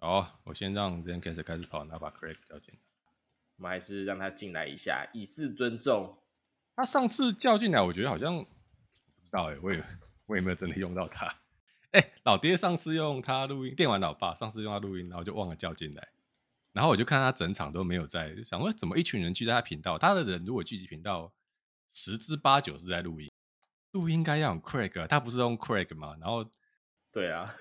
好，我先让 Zencastr 开始跑，然后把 Craig 叫进来。我们还是让他进来一下，以示尊重。他上次叫进来，我觉得好像不知道哎，我也我也没有真的用到他。哎、老爹上次用他录音，电玩老爸上次用他录音，然后就忘了叫进来。然后我就看他整场都没有在，就想说怎么一群人聚在他频道，他的人如果聚集频道十之八九是在录音。录音应该要用 Craig，他不是用 Craig 吗？然后，对啊，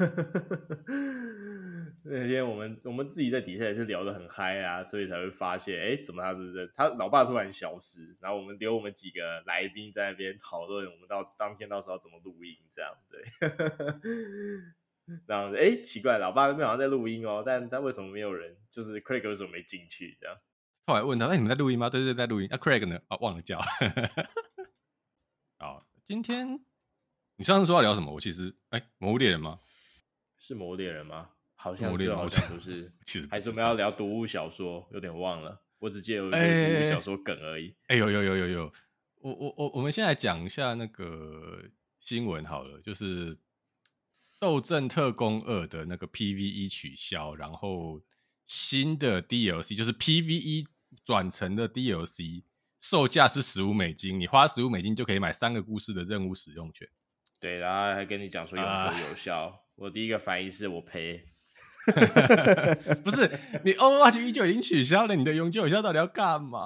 那天我们我们自己在底下也是聊得很嗨啊，所以才会发现，哎，怎么他是这他老爸突然消失，然后我们留我们几个来宾在那边讨论，我们到当天到时候要怎么录音这样，对，这样子，哎，奇怪，老爸那边好像在录音哦，但但为什么没有人？就是 Craig 为什么没进去？这样，后来问他，哎，你们在录音吗？对对对，在录音。啊，Craig 呢？啊，忘了叫。好。今天你上次说要聊什么？我其实哎，魔物猎人吗？是魔物猎人吗？好像是，好像不是。其实 还是我们要聊读物小说，有点忘了。我只记得有读物小说梗而已。哎，有有有有有。我我我，我们现在讲一下那个新闻好了，就是《斗阵特工二》的那个 PVE 取消，然后新的 DLC 就是 PVE 转成的 DLC。售价是十五美金，你花十五美金就可以买三个故事的任务使用权。对，然后还跟你讲说永久有效。Uh, 我第一个反应是我赔。不是，你 Overwatch 一就已经取消了，你的永久有效到底要干嘛？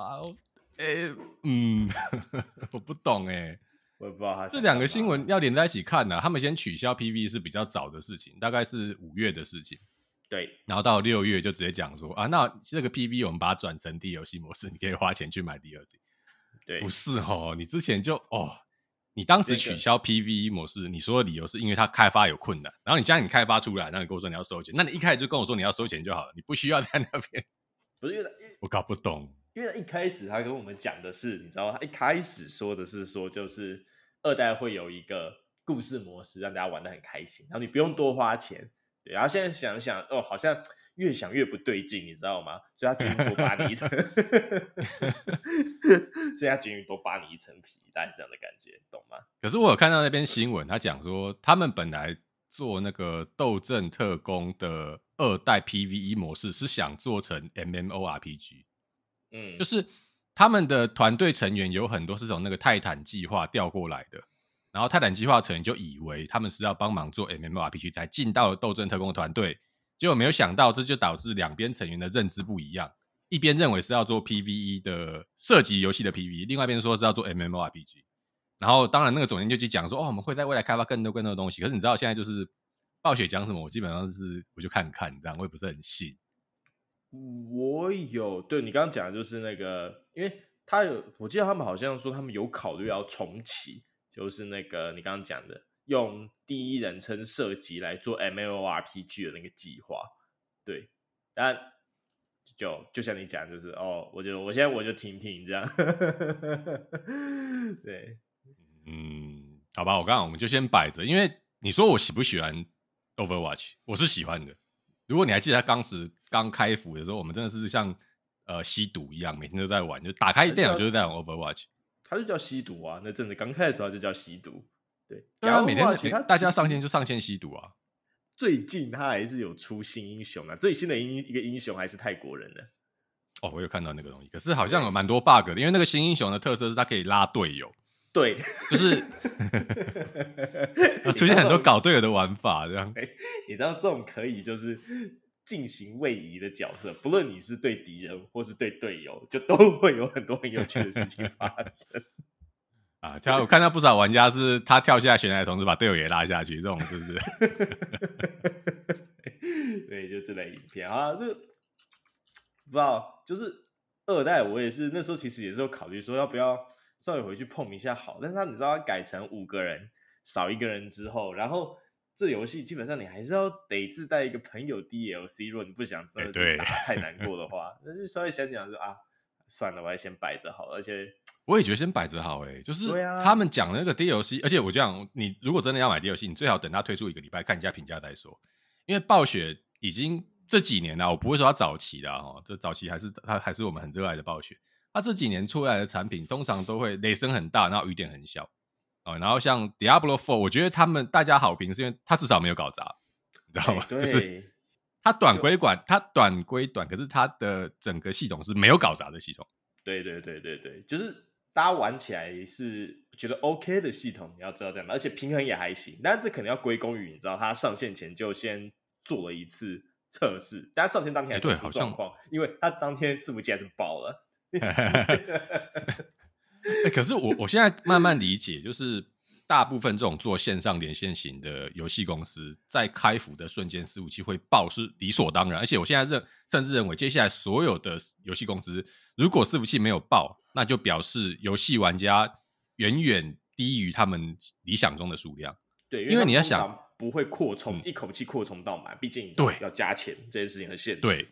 哎、欸，嗯，我不懂哎、欸，我也不知道他。这两个新闻要连在一起看呢、啊。他们先取消 PV 是比较早的事情，大概是五月的事情。对，然后到六月就直接讲说啊，那这个 PV 我们把它转成 D 游戏模式，你可以花钱去买 DLC。对，不是哦，你之前就哦，你当时取消 PVE 模式，你说的理由是因为它开发有困难，然后你将你开发出来，那你跟我说你要收钱，那你一开始就跟我说你要收钱就好了，你不需要在那边。不是因为，我搞不懂，因为他一开始他跟我们讲的是，你知道吗？他一开始说的是说，就是二代会有一个故事模式，让大家玩的很开心，然后你不用多花钱。对，然后现在想想，哦，好像。越想越不对劲，你知道吗？所以他决定多扒你一层，所以他决定多扒你一层皮，大概是这样的感觉，懂吗？可是我有看到那篇新闻，他讲说他们本来做那个斗阵特工的二代 PVE 模式是想做成 MMORPG，嗯，就是他们的团队成员有很多是从那个泰坦计划调过来的，然后泰坦计划成员就以为他们是要帮忙做 MMORPG，才进到了斗阵特工的团队。结果没有想到，这就导致两边成员的认知不一样。一边认为是要做 PVE 的射击游戏的 PVE，另外一边说是要做 MMORPG。然后，当然那个总监就去讲说：“哦，我们会在未来开发更多更多的东西。”可是你知道现在就是暴雪讲什么，我基本上是我就看看，这样我也不是很信。我有对你刚刚讲的就是那个，因为他有，我记得他们好像说他们有考虑要重启，就是那个你刚刚讲的。用第一人称射击来做 MMORPG 的那个计划，对，但就就像你讲，就是哦，我就我现在我就停停这样，对，嗯，好吧，我刚刚我们就先摆着，因为你说我喜不喜欢 Overwatch，我是喜欢的。如果你还记得他当时刚开服的时候，我们真的是像呃吸毒一样，每天都在玩，就打开电脑就是在玩 Overwatch，他就叫吸毒啊，那阵子刚开的时候就叫吸毒。对，然后每天他大家上线就上线吸毒啊。最近他还是有出新英雄啊，最新的英一个英雄还是泰国人的。哦，我有看到那个东西，可是好像有蛮多 bug 的，因为那个新英雄的特色是他可以拉队友。对，就是 出现很多搞队友的玩法，这样。你知道这种可以就是进行位移的角色，不论你是对敌人或是对队友，就都会有很多很有趣的事情发生。啊，跳！我看到不少玩家是他跳下悬崖的同时把队友也拉下去，这种是不是？对，就这类影片啊，这不知道，就是二代，我也是那时候其实也是有考虑说要不要稍微回去碰一下好，但是他你知道他改成五个人少一个人之后，然后这游戏基本上你还是要得自带一个朋友 DLC，如果你不想真的打 太难过的话，那、欸、就稍微想想说啊，算了，我还先摆着好了，而且。我也觉得先摆着好诶，就是他们讲的那个 DLC，而且我讲你如果真的要买 DLC，你最好等它推出一个礼拜看一下评价再说，因为暴雪已经这几年了，我不会说它早期的哈，这早期还是它还是我们很热爱的暴雪，它这几年出来的产品通常都会雷声很大，然后雨点很小哦，然后像 Diablo Four，我觉得他们大家好评是因为它至少没有搞砸，你知道吗？就是它短归短，它短归短，可是它的整个系统是没有搞砸的系统。对对对对对，就是大家玩起来是觉得 OK 的系统，你要知道这样，而且平衡也还行。但是这可能要归功于你知道，它上线前就先做了一次测试，但上线当天还是出状况，因为它当天伺服器还是爆了。欸、可是我我现在慢慢理解，就是大部分这种做线上连线型的游戏公司，在开服的瞬间，伺服器会爆是理所当然。而且我现在认甚至认为，接下来所有的游戏公司，如果伺服器没有爆，那就表示游戏玩家远远低于他们理想中的数量。对，因为你要想不会扩充一口气扩充到满，毕竟对要加钱这件事情很现实。对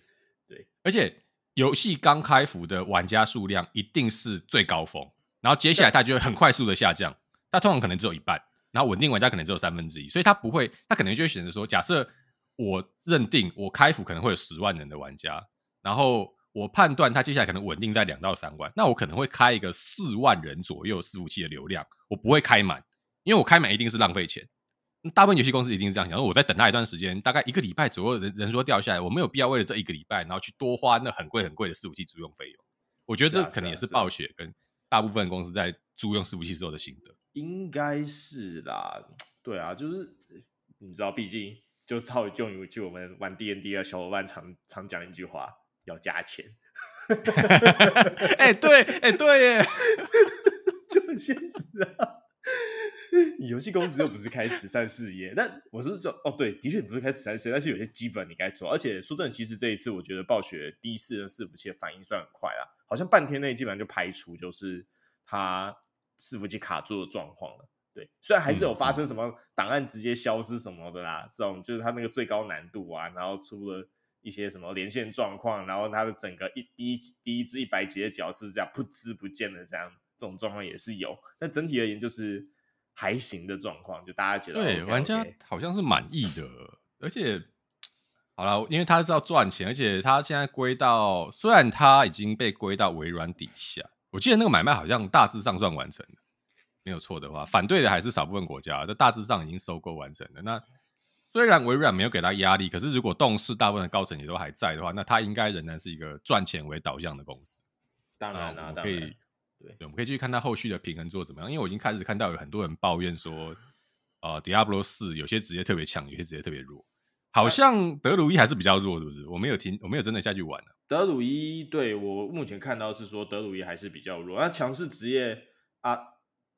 对，而且游戏刚开服的玩家数量一定是最高峰。然后接下来它就会很快速的下降，它通常可能只有一半，然后稳定玩家可能只有三分之一，所以他不会，他可能就会选择说，假设我认定我开服可能会有十万人的玩家，然后我判断他接下来可能稳定在两到三万，那我可能会开一个四万人左右伺服器的流量，我不会开满，因为我开满一定是浪费钱。大部分游戏公司一定是这样想，说我在等他一段时间，大概一个礼拜左右人人数掉下来，我没有必要为了这一个礼拜，然后去多花那很贵很贵的伺服器租用费用。我觉得这可能也是暴雪跟。大部分公司在租用伺服器之后的心得，应该是啦。对啊，就是你知道，毕竟就套用于就我们玩 D N D 的小伙伴常常讲一句话，要加钱。哎、欸，对，哎、欸，对耶，就很现实啊。你游戏公司又不是开慈善事业，但我是说，哦，对，的确不是开慈善事业，但是有些基本你该做。而且说真的，其实这一次我觉得暴雪第一次的伺服器的反应算很快啦。好像半天内基本上就排除，就是它伺服器卡住的状况了。对，虽然还是有发生什么档案直接消失什么的啦，嗯、这种就是它那个最高难度啊，然后出了一些什么连线状况，然后它的整个一第一第一只一百级的角是这样噗呲不见了，这样这种状况也是有。但整体而言就是还行的状况，就大家觉得对 OK, 玩家好像是满意的，而且。好了，因为他是要赚钱，而且他现在归到，虽然他已经被归到微软底下，我记得那个买卖好像大致上算完成了，没有错的话，反对的还是少部分国家，但大致上已经收购完成了。那虽然微软没有给他压力，可是如果动视大部分的高层也都还在的话，那他应该仍然是一个赚钱为导向的公司。当然了，可以，对，我们可以继续看他后续的平衡做怎么样，因为我已经开始看到有很多人抱怨说，呃，Diablo 四有些职业特别强，有些职业特别弱。好像德鲁伊还是比较弱，是不是？我没有听，我没有真的下去玩了。德鲁伊对我目前看到是说德鲁伊还是比较弱。那强势职业啊，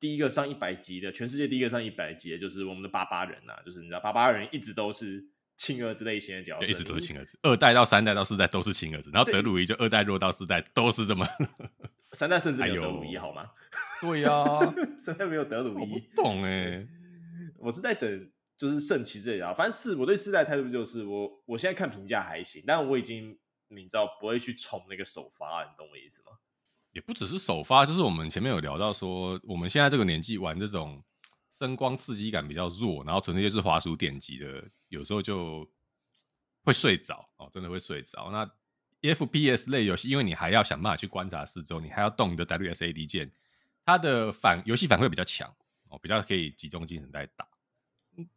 第一个上一百级的，全世界第一个上一百级的，就是我们的巴巴人呐、啊。就是你知道，巴巴人一直都是亲儿子类型的角色，一直都是亲儿子，二代到三代到四代都是亲儿子。然后德鲁伊就二代弱到四代都是这么，三代甚至没有德鲁伊好吗？对呀、啊，三代没有德鲁伊，我不懂哎、欸，我是在等。就是圣骑士啊，反正四我对四代态度就是我我现在看评价还行，但我已经你知道不会去冲那个首发，你懂我意思吗？也不只是首发，就是我们前面有聊到说，我们现在这个年纪玩这种声光刺激感比较弱，然后纯粹就是滑鼠点击的，有时候就会睡着哦，真的会睡着。那 FPS 类游戏，因为你还要想办法去观察四周，你还要动你的 WSAD 键，它的反游戏反馈比较强哦，比较可以集中精神在打。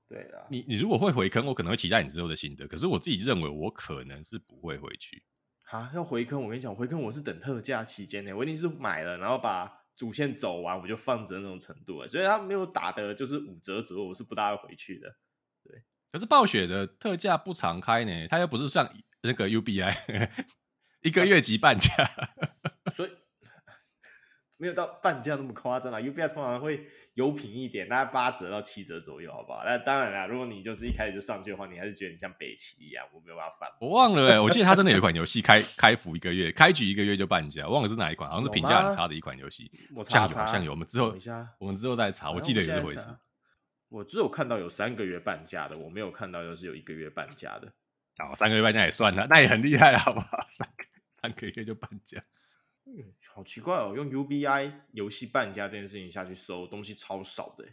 对啊，你你如果会回坑，我可能会期待你之后的心得。可是我自己认为，我可能是不会回去。啊，要回坑，我跟你讲，回坑我是等特价期间呢，我一定是买了，然后把主线走完，我就放着那种程度。所以他没有打的，就是五折左右，我是不大会回去的。对，可是暴雪的特价不常开呢，它又不是像那个 UBI 一个月即半价，所以。没有到半价那么夸张啦，UBI 通常会有品一点，大概八折到七折左右，好不好？那当然啦，如果你就是一开始就上去的话，你还是觉得你像北齐一样，我没有办法反。我忘了哎、欸，我记得他真的有一款游戏开开服一个月，开局一个月就半价，忘了是哪一款，好像是评价很差的一款游戏。像有像有，我们之后我们之后再查，我记得有这回事。我只有看到有三个月半价的，我没有看到又是有一个月半价的。哦，三个月半价也算了，那也很厉害了，好不好？三个三个月就半价。嗯，好奇怪哦，用 UBI 游戏半价这件事情下去搜东西超少的，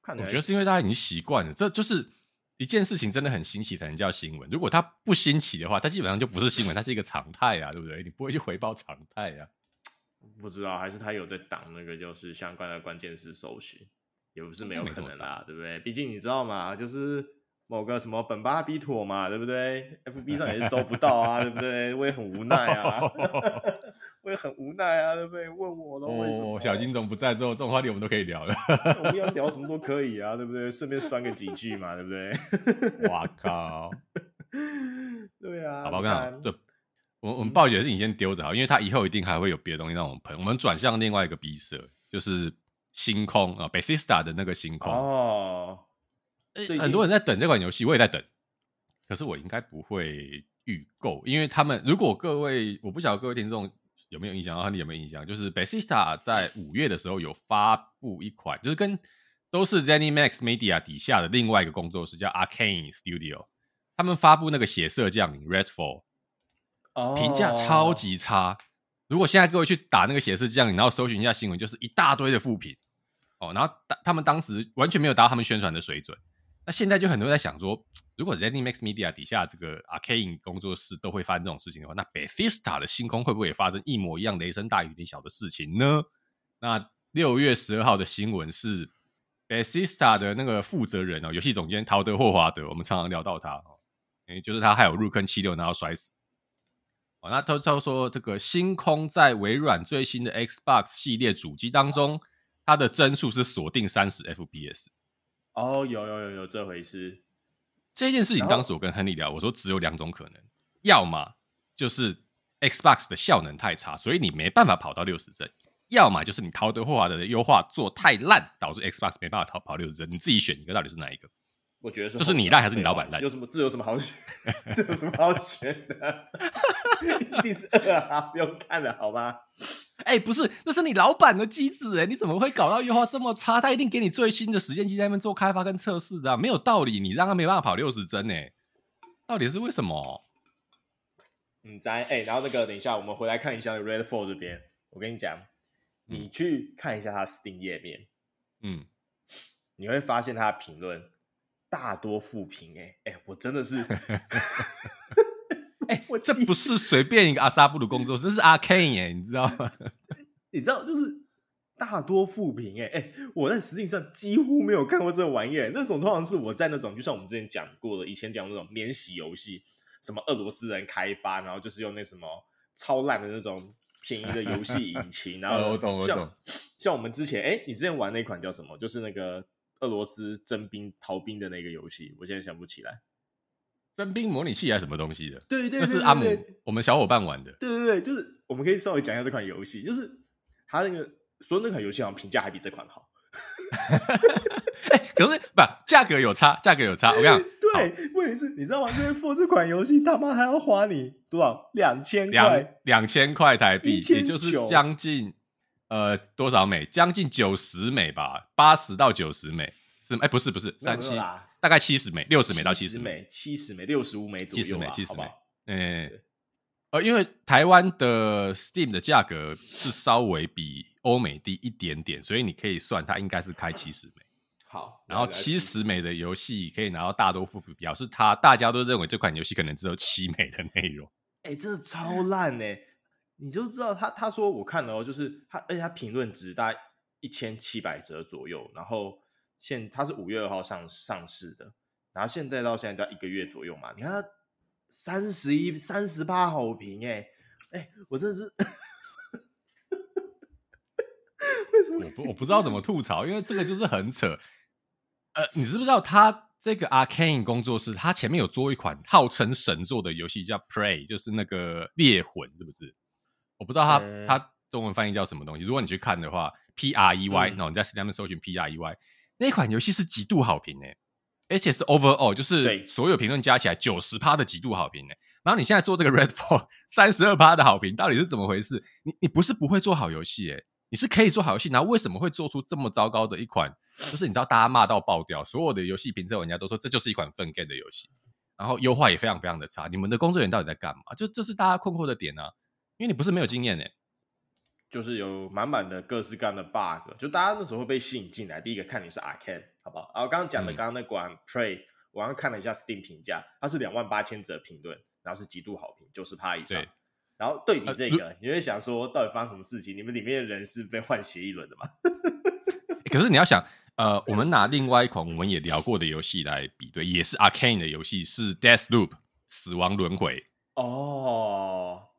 看我觉得是因为大家已经习惯了，这就是一件事情真的很新奇才能叫新闻。如果它不新奇的话，它基本上就不是新闻，它是一个常态啊，对不对？你不会去回报常态啊。不知道，还是他有在挡那个就是相关的关键词搜寻，也不是没有可能啦，对不对？毕竟你知道嘛？就是。某个什么本巴比妥嘛，对不对？FB 上也是搜不到啊，对不对？我也很无奈啊，我也很无奈啊，对不对？问我都为什么？哦、小金总不在之后，这种话题我们都可以聊了。我们要聊什么都可以啊，对不对？顺便酸个几句嘛，对不对？哇靠！对啊，好吧，我跟你讲，就我我们暴雪是你先丢着好，因为他以后一定还会有别的东西让我们喷。我们转向另外一个 B 社，就是星空啊，Bethesda 的那个星空哦。欸、很多人在等这款游戏，我也在等。可是我应该不会预购，因为他们如果各位，我不晓得各位听众有没有印象，然后你有没有印象？就是 Bethesda 在五月的时候有发布一款，就是跟都是 ZeniMax Media 底下的另外一个工作室叫 Arcane Studio，他们发布那个血色降临 Redfall，评价超级差。如果现在各位去打那个显示降临，然后搜寻一下新闻，就是一大堆的负评哦。然后他们当时完全没有达到他们宣传的水准。那现在就很多人在想说，如果 ZeniMax Media 底下这个 Arcane 工作室都会发生这种事情的话，那 Bethesda 的星空会不会也发生一模一样雷声大雨点小的事情呢？那六月十二号的新闻是 Bethesda 的那个负责人哦，游戏总监陶德霍华德，我们常常聊到他哦，也就是他还有入坑七六然后摔死哦。那他他说这个星空在微软最新的 Xbox 系列主机当中，它的帧数是锁定三十 FPS。哦、oh，有有有有这回事。这件事情当时我跟亨利聊，我说只有两种可能，要么就是 Xbox 的效能太差，所以你没办法跑到六十帧；要么就是你陶德霍华德的优化做太烂，导致 Xbox 没办法跑跑六十帧。你自己选一个，到底是哪一个？我觉得是就是你烂还是你老板烂？有什么这有什么好选？这有什么好选的？一定是二啊！不用看了，好吧？哎、欸，不是，那是你老板的机子哎，你怎么会搞到优化这么差？他一定给你最新的实验机在那边做开发跟测试的、啊，没有道理，你让他没办法跑六十帧哎，到底是为什么？嗯，在哎，然后那个等一下，我们回来看一下 Redfall 这边，我跟你讲，你去看一下他 Steam 页面，嗯，你会发现他的评论。大多负评哎哎，我真的是 哎、欸，我这不是随便一个阿萨布鲁工作室，这是 Arcane 哎，你知道吗？你知道就是大多负评哎哎，我在实际上几乎没有看过这个玩意儿，那种通常是我在那种，就像我们之前讲过的，以前讲那种免洗游戏，什么俄罗斯人开发，然后就是用那什么超烂的那种便宜的游戏引擎，然后像像我们之前哎、欸，你之前玩那款叫什么？就是那个。俄罗斯征兵逃兵的那个游戏，我现在想不起来。征兵模拟器还是什么东西的？对对对，那是阿姆我们小伙伴玩的。对对对，就是我们可以稍微讲一下这款游戏，就是他那个说那款游戏好像评价还比这款好。哎、欸，可是不价格有差，价格有差。我跟你讲，对，问题是你知道吗？因为 for 这款游戏他妈还要花你多少？两千块，两千块台币，也就是将近。呃，多少美？将近九十美吧，八十到九十美是？哎、欸，不是不是，三七，大概七十美，六十美到七十美，七十美，六十五美左右，七十美，七十美。嗯、欸，呃，因为台湾的 Steam 的价格是稍微比欧美低一点点，所以你可以算它应该是开七十美。好，然后七十美的游戏可以拿到大多负评，表示它大家都认为这款游戏可能只有七美的内容。哎、欸，真的超烂呢、欸。你就知道他他说我看了哦，就是他，而且他评论值大概一千七百折左右，然后现他是五月二号上上市的，然后现在到现在就一个月左右嘛，你看他三十一三十八好评哎哎，我真的是，为什么？我不我不知道怎么吐槽，因为这个就是很扯。呃，你知不知道他这个 Arcane 工作室，他前面有做一款号称神作的游戏叫 Prey，就是那个猎魂，是不是？我不知道它、嗯、它中文翻译叫什么东西。如果你去看的话，P R E Y，然后你在 Steam 搜寻 P R E Y，那款游戏是极度好评诶，而且是 Overall，就是所有评论加起来九十趴的极度好评诶。然后你现在做这个 Redfall 三十二趴的好评，到底是怎么回事？你你不是不会做好游戏诶，你是可以做好游戏，然后为什么会做出这么糟糕的一款？就是你知道大家骂到爆掉，所有的游戏评测玩家都说这就是一款粪 game 的游戏，然后优化也非常非常的差。你们的工作人员到底在干嘛？就这是大家困惑的点啊。因为你不是没有经验呢，就是有满满的各式各样的 bug，就大家那时候会被吸引进来。第一个看你是 Arcane，好不好？然后刚刚讲的刚刚那款 Pray，、嗯、我刚刚看了一下 Steam 评价，它是两万八千则评论，然后是极度好评，九十趴以上。然后对比这个、呃，你会想说，到底发生什么事情？你们里面的人是被换血一轮的吗？可是你要想，呃，我们 拿另外一款我们也聊过的游戏来比对，也是 Arcane 的游戏，是 Deathloop 死亡轮回。哦，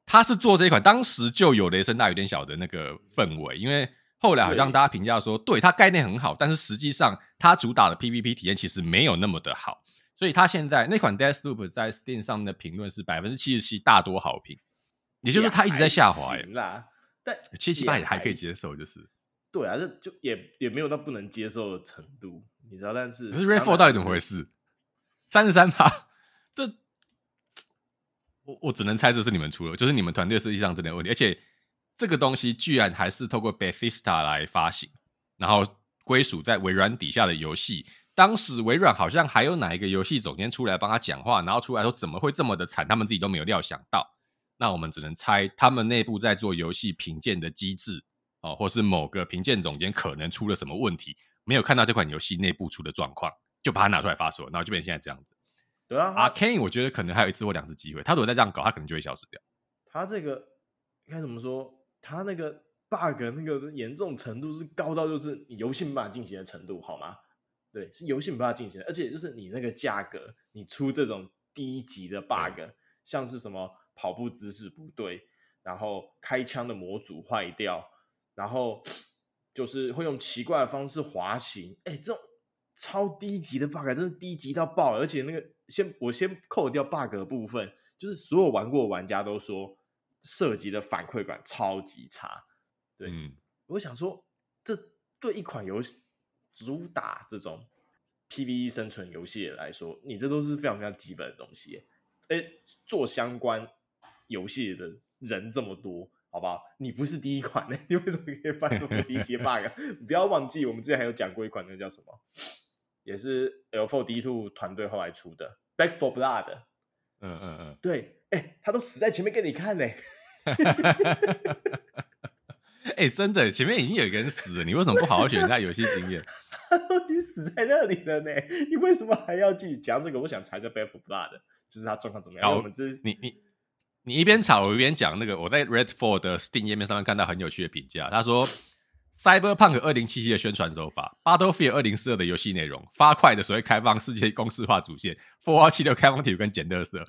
他是做这一款，当时就有雷声大雨点小的那个氛围，因为后来好像大家评价说，对它概念很好，但是实际上它主打的 PVP 体验其实没有那么的好，所以它现在那款 Deathloop 在 Steam 上面的评论是百分之七十七大多好评，也就是说它一直在下滑行啦，但七七八也还可以接受，就是。对啊，这就也也没有到不能接受的程度，你知道？但是可是 Redfall 到底怎么回事？三十三趴，这我我只能猜这是你们出了，就是你们团队设计上真的有问题，而且这个东西居然还是透过 Bethesda 来发行，然后归属在微软底下的游戏。当时微软好像还有哪一个游戏总监出来帮他讲话，然后出来说怎么会这么的惨，他们自己都没有料想到。那我们只能猜，他们内部在做游戏评鉴的机制。哦，或是某个评鉴总监可能出了什么问题，没有看到这款游戏内部出的状况，就把它拿出来发售，然后就变成现在这样子。对啊啊，Kane，我觉得可能还有一次或两次机会，他如果再这样搞，他可能就会消失掉。他这个应该怎么说？他那个 bug 那个严重程度是高到就是你游戏没办法进行的程度，好吗？对，是游戏没办法进行的，而且就是你那个价格，你出这种低级的 bug，像是什么跑步姿势不对，然后开枪的模组坏掉。然后就是会用奇怪的方式滑行，哎，这种超低级的 bug 真的低级到爆！而且那个先我先扣掉 bug 的部分，就是所有玩过玩家都说涉及的反馈感超级差。对，嗯、我想说，这对一款游戏主打这种 PVE 生存游戏来说，你这都是非常非常基本的东西。哎，做相关游戏的人这么多。好不好？你不是第一款呢，你为什么可以犯这么低级 bug？你不要忘记，我们之前还有讲过一款，那叫什么？也是 L4D2 团队后来出的《Back for Blood》。嗯嗯嗯，对，哎、欸，他都死在前面给你看呢。哎、欸，真的，前面已经有一个人死了，你为什么不好好学一下游戏经验？他都已经死在那里了呢，你为什么还要继续讲这个？我想查一下《Back for Blood》，就是他状况怎么样？好，我们这你你。你一边吵我一边讲那个，我在 Redfall 的 Steam 页面上面看到很有趣的评价。他说，Cyberpunk 二零七七的宣传手法，Battlefield 二零四二的游戏内容，发快的所谓开放世界公式化主线，Fallout 七六开放体验跟捡垃圾，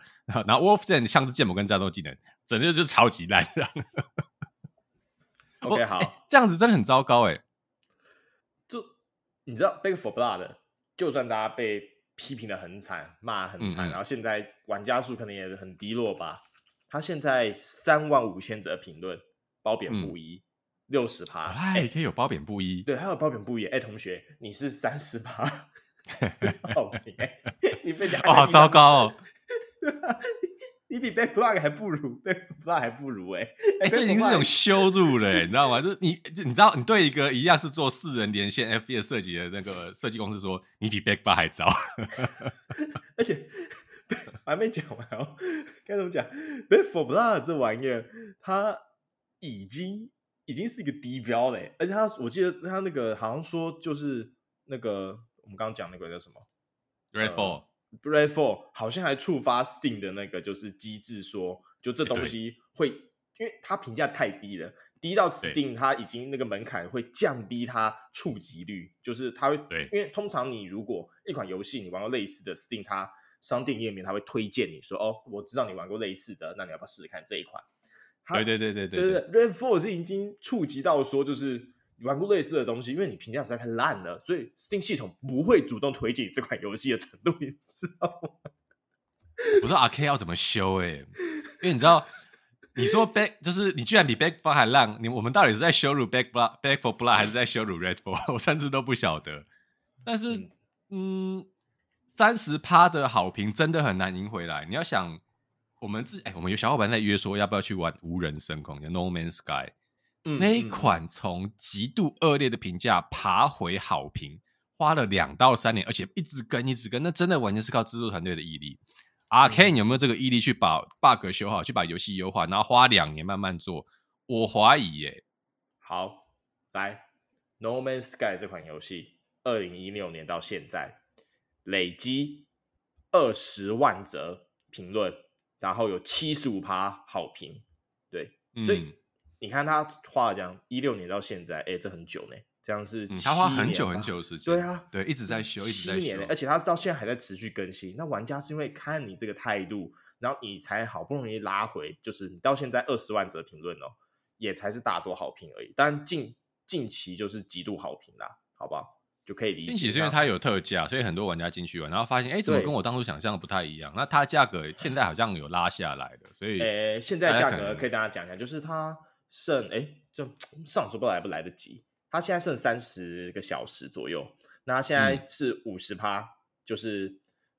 然后 Wolfenstein 像是建模跟战斗技能，整个就是超级烂。这样 OK 好、欸，这样子真的很糟糕哎。就你知道 Big for Blood 就算大家被批评的很惨，骂很惨，嗯嗯然后现在玩家数可能也很低落吧。他现在三万五千则评论，褒贬不一，六十趴。哎，欸、可以有褒贬不一。对，还有褒贬不一。哎、欸，同学，你是三十趴，好评哎，你被讲，哦，好糟糕哦。你比 Backblock 还不如，Backblock 还不如哎。哎、欸，这已经是一种羞辱了，你知道吗？就是你，你知道，你对一个一样是做四人连线 FPS 设计的那个设计公司说，你比 Backblock 还糟，而且。还没讲完哦，该怎么讲？Back 4 Blood 这玩意儿，它已经已经是一个低标嘞，而且它，我记得他那个好像说就是那个我们刚刚讲那个叫什么？Redfall，Redfall 好像还触发 Steam 的那个就是机制说，说就这东西会，欸、因为它评价太低了，低到 Steam 它已经那个门槛会降低它触及率，就是它会，对，因为通常你如果一款游戏你玩过类似的 Steam 它。商店页面他会推荐你说哦，我知道你玩过类似的，那你要不要试试看这一款？对对对对对对对，Redfall 是已经触及到说，就是你玩过类似的东西，因为你评价实在太烂了，所以 Steam 系统不会主动推荐这款游戏的程度，你知道吗？不知道 Arcane 要怎么修哎、欸，因为你知道，你说 Back 就是你居然比 Back for 还烂，你我们到底是在羞辱 Back Blood Back 4 Blood 还是在羞辱 red for？我甚至都不晓得。但是，嗯。嗯三十趴的好评真的很难赢回来。你要想，我们自哎、欸，我们有小伙伴在约说要不要去玩无人升空，叫 No Man's Sky。嗯，那一款从极度恶劣的评价爬回好评，花了两到三年，而且一直跟一直跟，那真的完全是靠制作团队的毅力。Arkane 有没有这个毅力去把 bug 修好，去把游戏优化，然后花两年慢慢做？我怀疑耶、欸。好，来 No Man's Sky 这款游戏，二零一六年到现在。累积二十万则评论，然后有七十五趴好评，对，嗯、所以你看他画了这样一六年到现在，哎，这很久呢，这样是他花很久很久的时间，对啊，对，一直在修，一直在修，而且他到现在还在持续更新。那玩家是因为看你这个态度，然后你才好不容易拉回，就是你到现在二十万则评论哦，也才是大多好评而已。但近近期就是极度好评啦，好不好？就可以理解。并且是因为它有特价，所以很多玩家进去玩，然后发现，哎，怎么跟我当初想象的不太一样？那它价格现在好像有拉下来的，所以，哎，现在价格可以跟大家讲一下，就是它剩，哎，就上周不来不来得及，它现在剩三十个小时左右，那它现在是五十趴，就是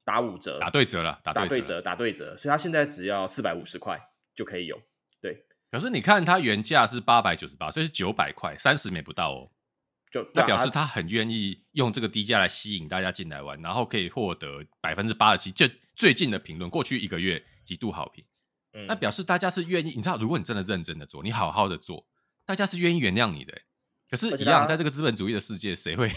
打五折，打对折了，打对折，打对折，所以它现在只要四百五十块就可以有。对，可是你看它原价是八百九十八，所以是九百块，三十美不到哦。就那表示他很愿意用这个低价来吸引大家进来玩，然后可以获得百分之八十七就最近的评论，过去一个月极度好评。嗯，那表示大家是愿意，你知道，如果你真的认真的做，你好好的做，大家是愿意原谅你的。可是，一样在这个资本主义的世界，谁会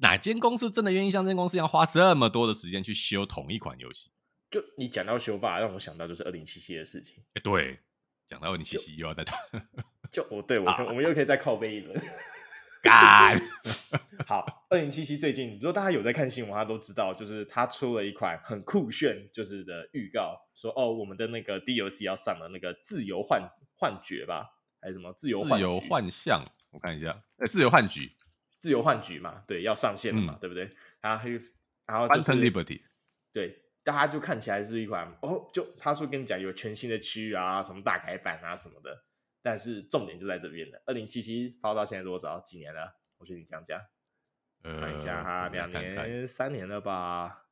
哪间公司真的愿意像这间公司一样花这么多的时间去修同一款游戏？就你讲到修吧，让我想到就是二零七七的事情。哎，对，讲到二零七七又要再谈，就我 对我我们又可以再靠背一轮。干 好，二零七七最近，如果大家有在看新闻，他都知道，就是他出了一款很酷炫，就是的预告，说哦，我们的那个 DLC 要上了那个自由幻幻觉吧，还是什么自由自由幻象？我看一下，呃，自由幻局，自由幻局嘛，对，要上线了嘛，嗯、对不对？然后然后就是 Liberty，对，大家就看起来是一款哦，就他说跟你讲有全新的区域啊，什么大改版啊什么的。但是重点就在这边了。二零七七发到现在多少？几年了？我去你讲讲。呃，看一下哈，两年、看看三年了吧？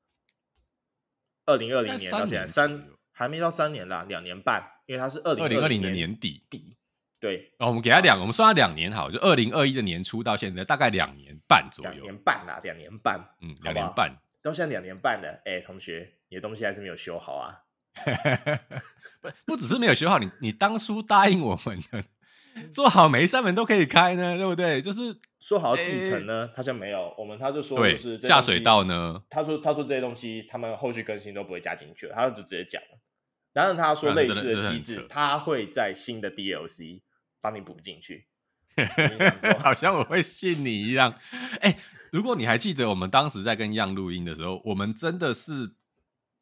二零二零年到现在三还没到三年啦，两年半，因为它是二零二零的年底。底对，哦，我们给他两，我们算他两年好，就二零二一的年初到现在大概两年半左右。两年半啦，两年半，嗯，两年半，到现在两年半了。哎，同学，你的东西还是没有修好啊。不不只是没有修好，你你当初答应我们的，做好每一扇门都可以开呢，对不对？就是说好底层呢，他像没有。我们他就说就是下水道呢，他说他说这些东西他们后续更新都不会加进去了，他就直接讲了。然后他说类似的机制，他会在新的 DLC 帮你补进去。好像我会信你一样。哎，如果你还记得我们当时在跟样录音的时候，我们真的是。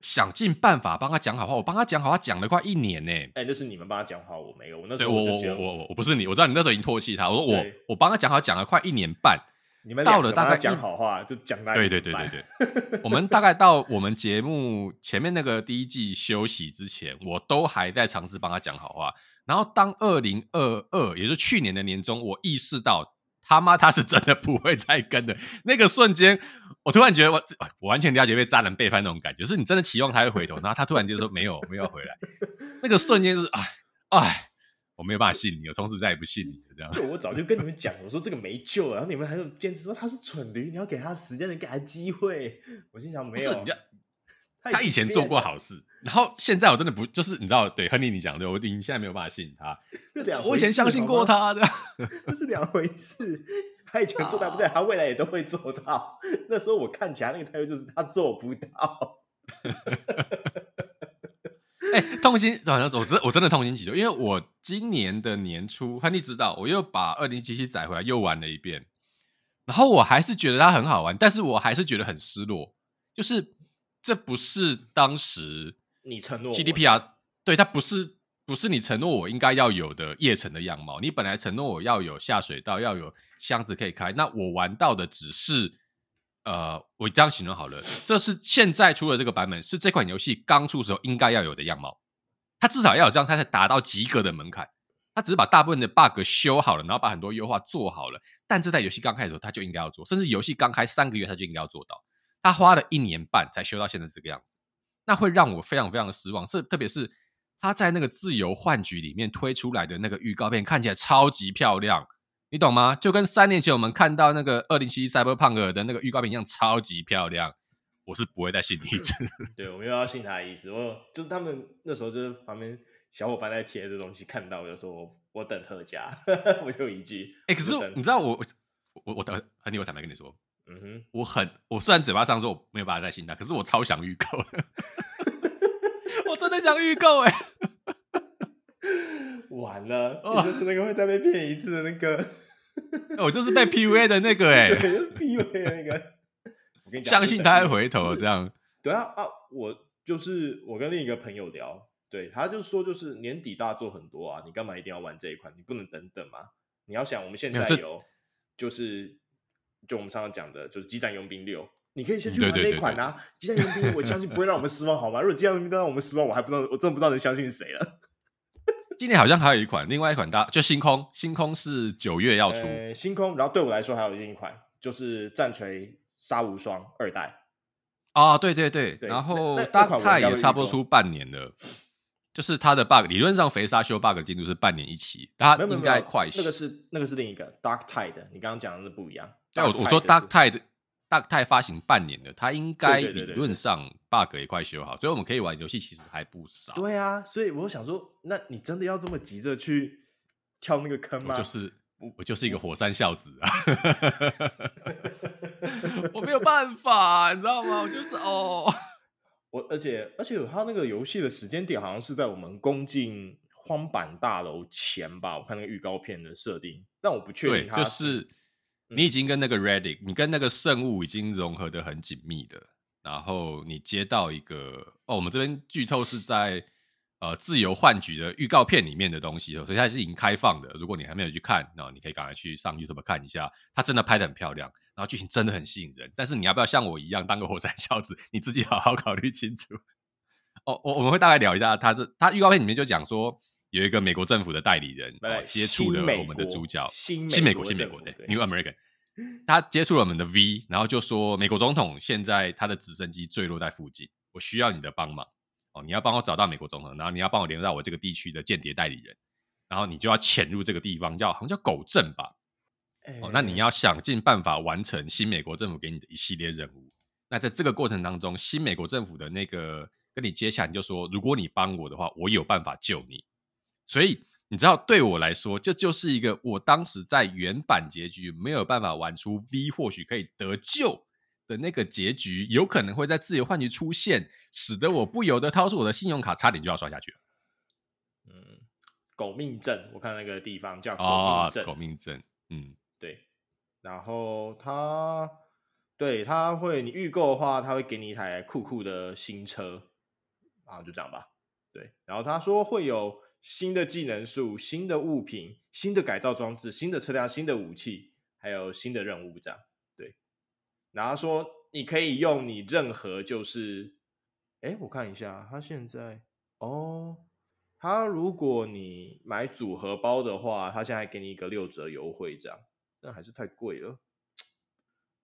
想尽办法帮他讲好话，我帮他讲好话讲了快一年呢。哎、欸，那是你们帮他讲好，我没有。我那时候我我我我我不是你，我知道你那时候已经唾弃他。我说我我帮他讲好讲了快一年半，你们到了大概讲好话就讲了。对对对对对，我们大概到我们节目前面那个第一季休息之前，我都还在尝试帮他讲好话。然后当二零二二，也就是去年的年中，我意识到。他妈，他是真的不会再跟的。那个瞬间，我突然觉得我我完全了解被渣男背叛那种感觉，就是你真的期望他会回头，然后他突然间说没有，没有回来。那个瞬间是哎哎，我没有办法信你，我从此再也不信你了。这样，就我早就跟你们讲，我说这个没救了，然后你们还是坚持说他是蠢驴，你要给他时间，你给他机会。我心想没有。他以前做过好事，然后现在我真的不就是你知道，对亨利你讲对，我已经现在没有办法信他。我以前相信过他的，这是两回事。他以前做到不对，他未来也都会做到。那时候我看起来那个态度就是他做不到。哎、欸，痛心，我真我真的痛心疾首，因为我今年的年初，亨利知道，我又把二零七七载回来又玩了一遍，然后我还是觉得它很好玩，但是我还是觉得很失落，就是。这不是当时你承诺 GDPR，对，它不是不是你承诺我应该要有的夜城的样貌。你本来承诺我要有下水道，要有箱子可以开，那我玩到的只是，呃，我这样形容好了，这是现在出的这个版本，是这款游戏刚出的时候应该要有的样貌。它至少要有这样，它才达到及格的门槛。它只是把大部分的 bug 修好了，然后把很多优化做好了，但这在游戏刚开始的时候，它就应该要做，甚至游戏刚开三个月，它就应该要做到。他花了一年半才修到现在这个样子，那会让我非常非常的失望。是特别是他在那个自由幻局里面推出来的那个预告片，看起来超级漂亮，你懂吗？就跟三年前我们看到那个二零七七 Cyberpunk 的那个预告片一样，超级漂亮。我是不会再信你一次。对，我没有要信他的意思。我就是他们那时候就是旁边小伙伴在贴这东西，看到我就说我我等特价，我就一句。哎、欸，可是你知道我我我等很久，我坦白跟你说。嗯哼，我很，我虽然嘴巴上说我没有办法再信他，可是我超想预购的，我真的想预购哎！完了，你就是那个会再被骗一次的那个。我就是被 PUA 的那个 哎、欸，PUA 的那个。我跟你讲，相信他会回头这样。对啊啊，我就是我跟另一个朋友聊，对，他就说就是年底大作很多啊，你干嘛一定要玩这一款？你不能等等吗？你要想我们现在有，就是就我们上次讲的，就是激战佣兵六，你可以先去玩那一款啊。激战佣兵，我相信不会让我们失望，好吗？如果激战佣兵都让我们失望，我还不知道，我真的不知道能相信谁了。今年好像还有一款，另外一款大就星空，星空是九月要出，呃，星空。然后对我来说还有另一款，就是战锤杀无双二代。啊，对对对，对然后大概也差不多出半年了。就是它的 bug，理论上肥沙修 bug 的进度是半年一期，它应该快。那个是那个是另一个 Darktide，你刚刚讲的是不一样。但我我说 Darktide，Darktide 发行半年了，它应该理论上 bug 也快修好，所以我们可以玩游戏其实还不少。对啊，所以我想说，那你真的要这么急着去跳那个坑吗？就是我就是一个火山孝子啊，我没有办法，你知道吗？我就是哦。我而且而且他那个游戏的时间点好像是在我们攻进荒坂大楼前吧，我看那个预告片的设定，但我不确定他。就是你已经跟那个 Redick，你跟那个圣物已经融合的很紧密的，然后你接到一个哦，我们这边剧透是在。呃，自由幻局的预告片里面的东西，所以它是已经开放的。如果你还没有去看，那你可以赶快去上 YouTube 看一下。它真的拍得很漂亮，然后剧情真的很吸引人。但是你要不要像我一样当个火山孝子？你自己好好考虑清楚。哦，我我们会大概聊一下，它这它预告片里面就讲说，有一个美国政府的代理人接触了我们的主角新美国新美国对 New American，他接触了我们的 V，然后就说美国总统现在他的直升机坠落在附近，我需要你的帮忙。哦，你要帮我找到美国总统，然后你要帮我联络到我这个地区的间谍代理人，然后你就要潜入这个地方，叫好像叫狗镇吧。欸、哦，那你要想尽办法完成新美国政府给你的一系列任务。那在这个过程当中，新美国政府的那个跟你接洽，你就说，如果你帮我的话，我有办法救你。所以你知道，对我来说，这就是一个我当时在原版结局没有办法玩出 V，或许可以得救。的那个结局有可能会在自由幻觉出现，使得我不由得掏出我的信用卡，差点就要刷下去了。嗯，狗命镇，我看那个地方叫狗命镇。狗命镇，嗯，对。然后他，对，他会，你预购的话，他会给你一台酷酷的新车，然后就这样吧。对。然后他说会有新的技能树、新的物品、新的改造装置、新的车辆、新的武器，还有新的任务，这样对。然后说，你可以用你任何就是，哎，我看一下，他现在哦，他如果你买组合包的话，他现在给你一个六折优惠，这样，但还是太贵了。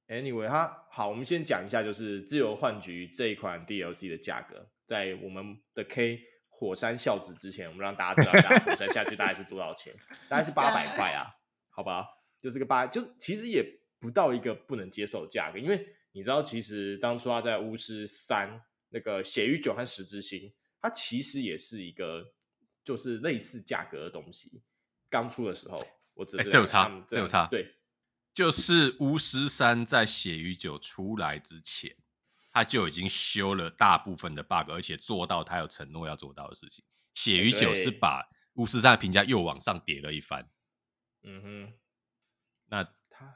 Anyway，他好，我们先讲一下，就是自由幻局这一款 DLC 的价格，在我们的 K 火山孝子之前，我们让大家知道一下火山下去大概是多少钱，大概是八百块啊，好吧，就是个八，就其实也。不到一个不能接受的价格，因为你知道，其实当初他在巫师三那个血与酒和十之星，它其实也是一个就是类似价格的东西。刚出的时候，我只这有差，这有差。对，就是巫师三在血与酒出来之前，他就已经修了大部分的 bug，而且做到他有承诺要做到的事情。血与酒是把巫师三的评价又往上叠了一番。嗯哼，那他。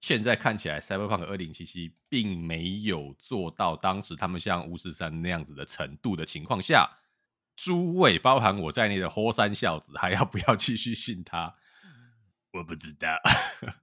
现在看起来，Cyberpunk 2077并没有做到当时他们像巫师三那样子的程度的情况下，诸位包含我在内的火山孝子还要不要继续信他？我不知道。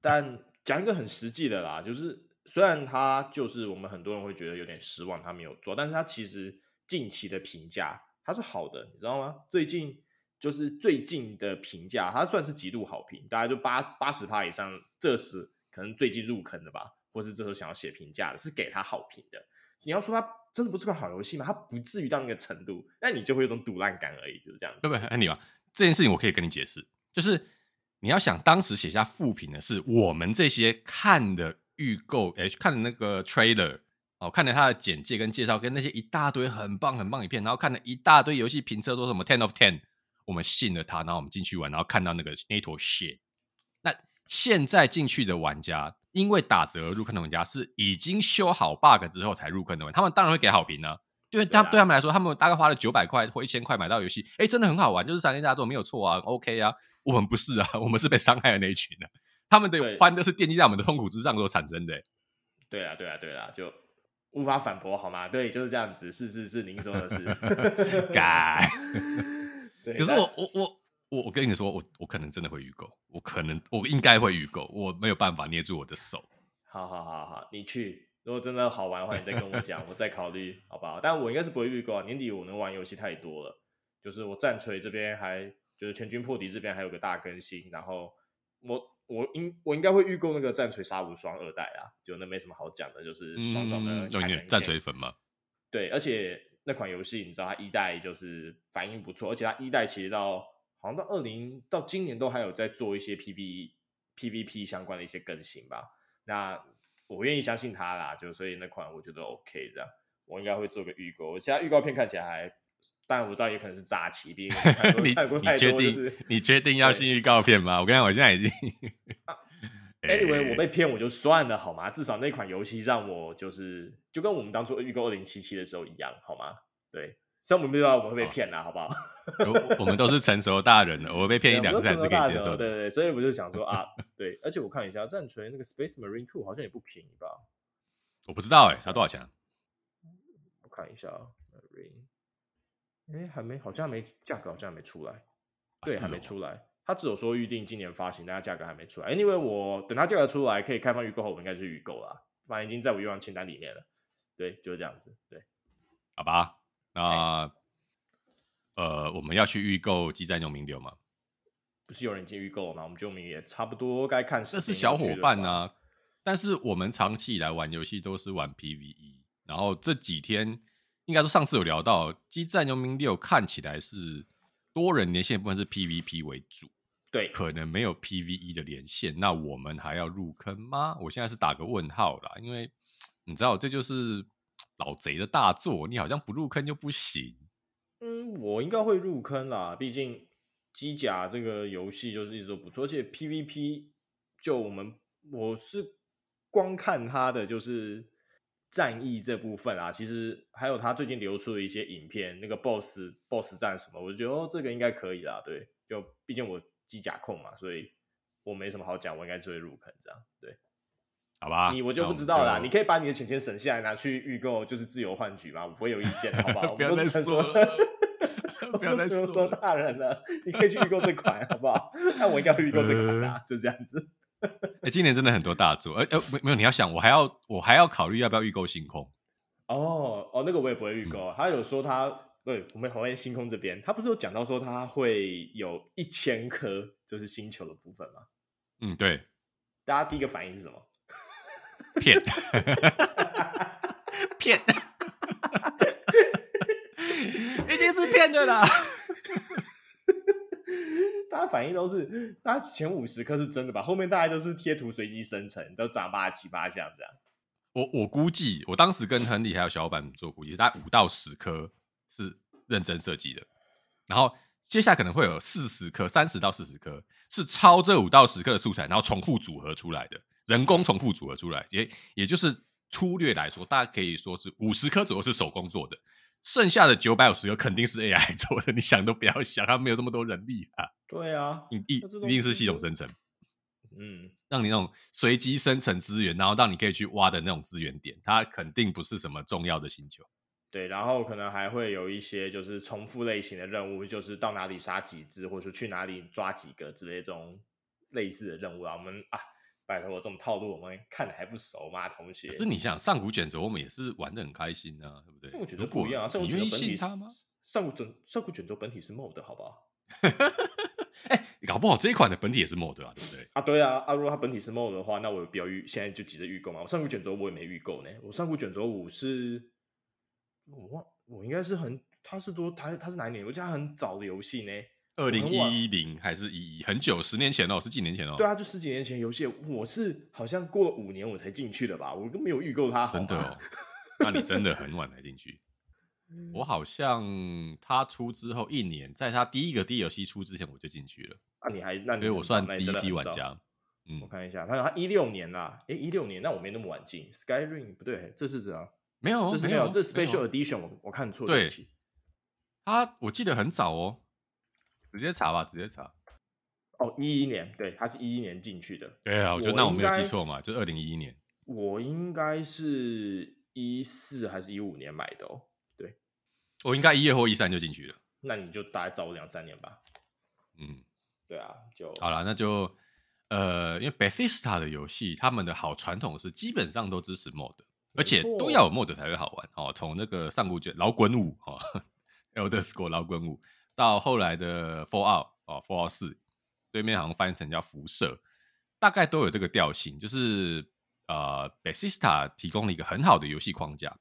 但讲一个很实际的啦，就是虽然他就是我们很多人会觉得有点失望，他没有做，但是他其实近期的评价他是好的，你知道吗？最近就是最近的评价，他算是极度好评，大概就八八十趴以上，这是。可能最近入坑的吧，或是这时候想要写评价的，是给他好评的。你要说他真的不是个好游戏吗？他不至于到那个程度，那你就会有种赌烂感而已，就是这样。对不对？哎，你啊，这件事情我可以跟你解释，就是你要想当时写下负评的是我们这些看的预购，哎，看了那个 trailer 哦，看了他的简介跟介绍，跟那些一大堆很棒很棒影片，然后看了一大堆游戏评测说什么 ten of ten，我们信了他，然后我们进去玩，然后看到那个那坨 shit。那现在进去的玩家，因为打折入坑的玩家是已经修好 bug 之后才入坑的玩家，他们当然会给好评呢、啊。因为他对他们来说，他们大概花了九百块或一千块买到游戏，哎，真的很好玩，就是三天大作没有错啊，OK 啊。我们不是啊，我们是被伤害的那一群啊。他们的欢乐是奠基在我们的痛苦之上所产生的、欸。对啊，对啊，对啊，就无法反驳，好吗？对，就是这样子。是是是，您说的是。改。可是我我我我我跟你说，我我可能真的会预购，我可能我应该会预购，我没有办法捏住我的手。好好好好，你去。如果真的好玩的话，你再跟我讲，我再考虑，好不好？但我应该是不会预购啊。年底我能玩游戏太多了，就是我战锤这边还就是全军破敌这边还有个大更新，然后我我应我应该会预购那个战锤杀无双二代啊，就那没什么好讲的，就是爽爽的看看战锤粉嘛。对，而且那款游戏你知道它一代就是反应不错，而且它一代其实到好像到二零到今年都还有在做一些 PVE PVP 相关的一些更新吧。那我愿意相信它啦，就所以那款我觉得 OK，这样我应该会做个预购。现在预告片看起来还，当然我知道也可能是诈欺，毕竟 你你确定你确定要信预告片吗？我跟你讲，我现在已经、啊、，Anyway，我被骗我就算了好吗？至少那款游戏让我就是就跟我们当初预购二零七七的时候一样好吗？对。虽然我们不知道我们会被骗啦，哦、好不好？我们都是成熟大人了，我被骗一两次还是可以接受的。对对对，所以我就想说 啊，对，而且我看一下战锤那个 Space Marine Two 好像也不便宜吧？我不知道哎、欸，它多少钱？我看一下 Marine，哎，还没，好像没价格，好像还没出来。对，还没出来。他只有说预定今年发行，但它价格还没出来。Anyway，我等它价格出来，可以开放预购后，我应该是预购了，反正已经在我愿望清单里面了。对，就是这样子。对，好吧。那呃，我们要去预购《机战勇民流》吗？不是有人已经预购了吗？我们就明也差不多该看。这是小伙伴啊，但是我们长期以来玩游戏都是玩 PVE，然后这几天应该说上次有聊到《机战勇民六》，看起来是多人连线部分是 PVP 为主，对，可能没有 PVE 的连线。那我们还要入坑吗？我现在是打个问号啦，因为你知道这就是。老贼的大作，你好像不入坑就不行。嗯，我应该会入坑啦，毕竟机甲这个游戏就是一直都不错，而且 PVP 就我们我是光看它的就是战役这部分啊，其实还有他最近流出的一些影片，那个 BOSS BOSS 战什么，我就觉得哦，这个应该可以啦。对，就毕竟我机甲控嘛，所以我没什么好讲，我应该只会入坑这样。对。好吧，你我就不知道啦。你可以把你的钱钱省下来拿去预购，就是自由换局嘛，我不会有意见，好不好？不要再说了，不要再说大人了。你可以去预购这款，好不好？那我应该会预购这款啦，就这样子。哎，今年真的很多大作，哎哎，没没有，你要想，我还要我还要考虑要不要预购星空。哦哦，那个我也不会预购。他有说他对我们红叶星空这边，他不是有讲到说他会有一千颗就是星球的部分吗？嗯，对。大家第一个反应是什么？骗，骗，一定是骗的啦！大家反应都是，大家前五十颗是真的吧？后面大概都是贴图随机生成，都长八七八像这样。我我估计，我当时跟亨利还有小伙伴做估计，是大概五到十颗是认真设计的，然后接下来可能会有四十颗、三十到四十颗是抄这五到十颗的素材，然后重复组合出来的。人工重复组合出来，也也就是粗略来说，大家可以说是五十颗左右是手工做的，剩下的九百五十个肯定是 AI 做的。你想都不要想，它没有这么多人力啊。对啊，一一定是系统生成，嗯，让你那种随机生成资源，然后让你可以去挖的那种资源点，它肯定不是什么重要的星球。对，然后可能还会有一些就是重复类型的任务，就是到哪里杀几只，或者说去哪里抓几个之类这种类似的任务啊。我们啊。拜托，我这种套路我们看的还不熟吗？同学，可是你想上古卷轴，我们也是玩的很开心啊，对不对？我觉得不一样啊。上古卷轴本体他吗？上古卷上古卷轴本体是 mod，好不好？哎、欸，搞不好这一款的本体也是 mod 啊，对不对？啊，对啊。啊，如果它本体是 mod 的话，那我有必要预现在就急着预购嘛。我上古卷轴我也没预购呢。我上古卷轴五是，我忘，我应该是很，它是多，它它是哪一年？我记得它很早的游戏呢。二零一零还是一一很久，十年前哦，十几年前哦。对啊，就十几年前游戏，我是好像过了五年我才进去的吧，我都没有预购它。真的哦，那你真的很晚才进去。我好像他出之后一年，在他第一个 DLC 出之前我就进去了。那、啊、你还那你所以我算第一批玩家。嗯，我看一下，他他一六年啦，哎，一六年，那我没那么晚进。Skyrim 不对，这是怎样？没有，这是没有，这 Special Edition，我我看错了。对，他我记得很早哦。直接查吧，直接查。哦，一一年，对，他是一一年进去的。对啊，我觉得那我没有记错嘛，就二零一一年。我应该是一四还是一五年买的哦？对，我应该一二或一三就进去了。那你就大概早我两三年吧。嗯，对啊，就好了，那就呃，因为 Bethesda 的游戏，他们的好传统是基本上都支持 mod，而且都要有 mod 才会好玩哦。从那个上古卷老滚五哦，Elder Scrolls 老滚五，到后来的 Fallout 哦，Fallout 四。对面好像翻译成叫辐射，大概都有这个调性，就是呃，Bethesda 提供了一个很好的游戏框架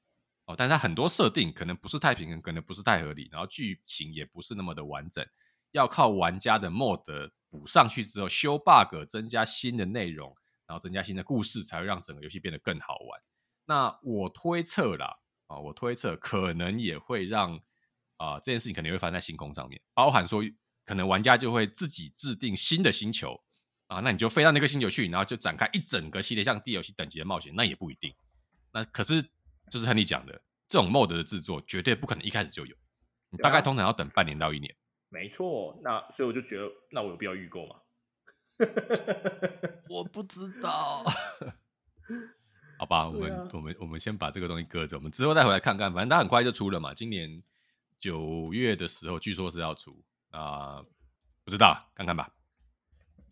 哦，但它很多设定可能不是太平衡，可能不是太合理，然后剧情也不是那么的完整，要靠玩家的 mod 补上去之后修 bug，增加新的内容，然后增加新的故事，才会让整个游戏变得更好玩。那我推测啦，啊、我推测可能也会让啊、呃、这件事情可能会发生在星空上面，包含说。可能玩家就会自己制定新的星球啊，那你就飞到那个星球去，然后就展开一整个系列像 DLC 等级的冒险，那也不一定。那可是就是和你讲的，这种 mod 的制作绝对不可能一开始就有，你大概通常要等半年到一年。没错，那所以我就觉得，那我有必要预购吗？我不知道。好吧，我们、啊、我们我们先把这个东西搁着，我们之后再回来看看。反正它很快就出了嘛，今年九月的时候，据说是要出。啊、呃，不知道，看看吧。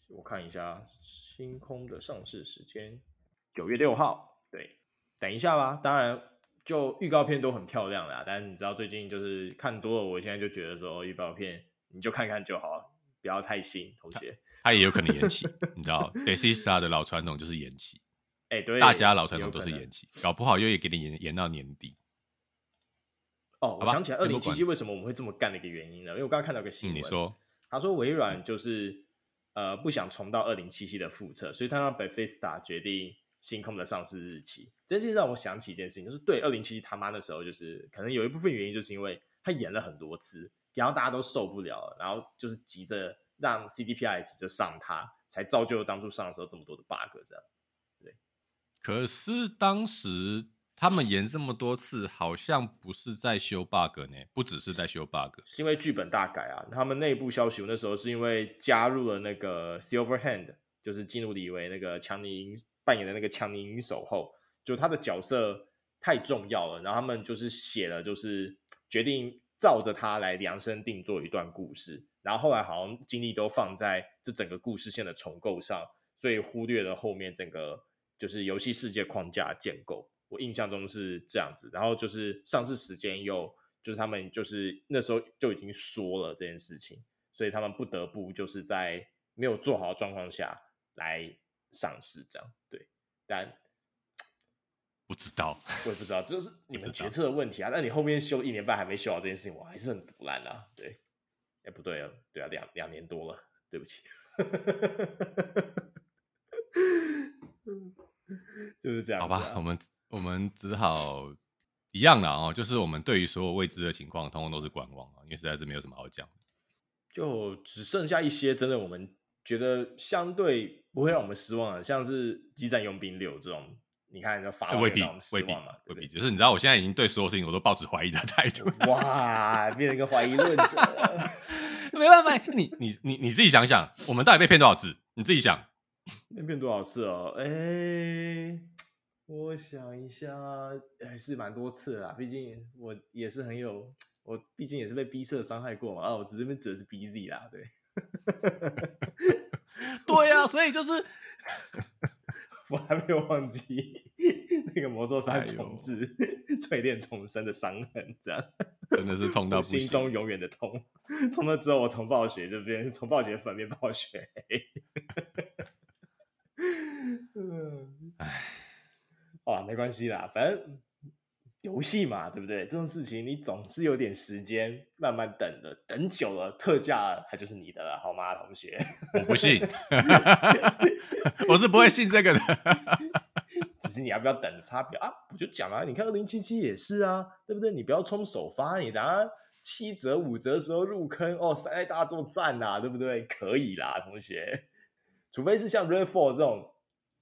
我看一下星空的上市时间，九月六号。对，等一下吧。当然，就预告片都很漂亮啦。但是你知道，最近就是看多了，我现在就觉得说，预告片你就看看就好，不要太新。同学，他也有可能延期，你知道，Bethesda 的老传统就是延期。哎、欸，对，大家老传统都是延期，搞不好又也给你延延到年底。哦，我想起来，二零七七为什么我们会这么干的一个原因呢？因为我刚刚看到一个新闻，你说，他说微软就是呃不想重蹈二零七七的覆辙，所以他让 Bethesda 决定星空的上市日期。这件事让我想起一件事情，就是对二零七七他妈的时候，就是可能有一部分原因，就是因为他演了很多次，然后大家都受不了了，然后就是急着让 CDPI 急着上它，才造就了当初上的时候这么多的 bug 这样。对，可是当时。他们演这么多次，好像不是在修 bug 呢，不只是在修 bug，是因为剧本大改啊。他们内部消息，那时候是因为加入了那个 Silverhand，就是进入李维那个强尼扮演的那个强尼银守候，就他的角色太重要了，然后他们就是写了，就是决定照着他来量身定做一段故事，然后后来好像精力都放在这整个故事线的重构上，所以忽略了后面整个就是游戏世界框架建构。我印象中是这样子，然后就是上市时间又就是他们就是那时候就已经说了这件事情，所以他们不得不就是在没有做好的状况下来上市，这样对。但 不知道，我也不知道，这是 你们决策的问题啊。那你后面修一年半还没修好这件事情，我还是很赌烂啊。对，哎，不对啊，对啊，两两年多了，对不起。就是这样，好吧，我们。我们只好一样了哦，就是我们对于所有未知的情况，通通都是观望啊，因为实在是没有什么好讲。就只剩下一些真的，我们觉得相对不会让我们失望的，像是《激战佣兵六》这种，你看就发未必未必嘛，未必就是你知道，我现在已经对所有事情我都抱持怀疑的态度。哇，变成一个怀疑论者，没办法，你你你你自己想想，我们到底被骗多少次？你自己想，被骗多少次哦？哎、欸。我想一下，还是蛮多次啦。毕竟我也是很有，我毕竟也是被逼色伤害过嘛。啊，我只这边指的是 BZ 啦，对。对呀、啊，所以就是 我还没有忘记那个魔兽山重置、哎、淬炼重生的伤痕，这样真的是痛 到不行，心中永远的痛。从那之后，我从暴雪这边，从暴雪粉面暴雪。嗯，唉。啊，没关系啦，反正游戏嘛，对不对？这种事情你总是有点时间慢慢等的，等久了特价它就是你的了，好吗，同学？我不信，我是不会信这个的。只是你要不要等的差别啊？我就讲啊，你看二零七七也是啊，对不对？你不要冲首发，你等下七折五折的时候入坑哦，三 A 大作战啊，对不对？可以啦，同学，除非是像 Redfall 这种。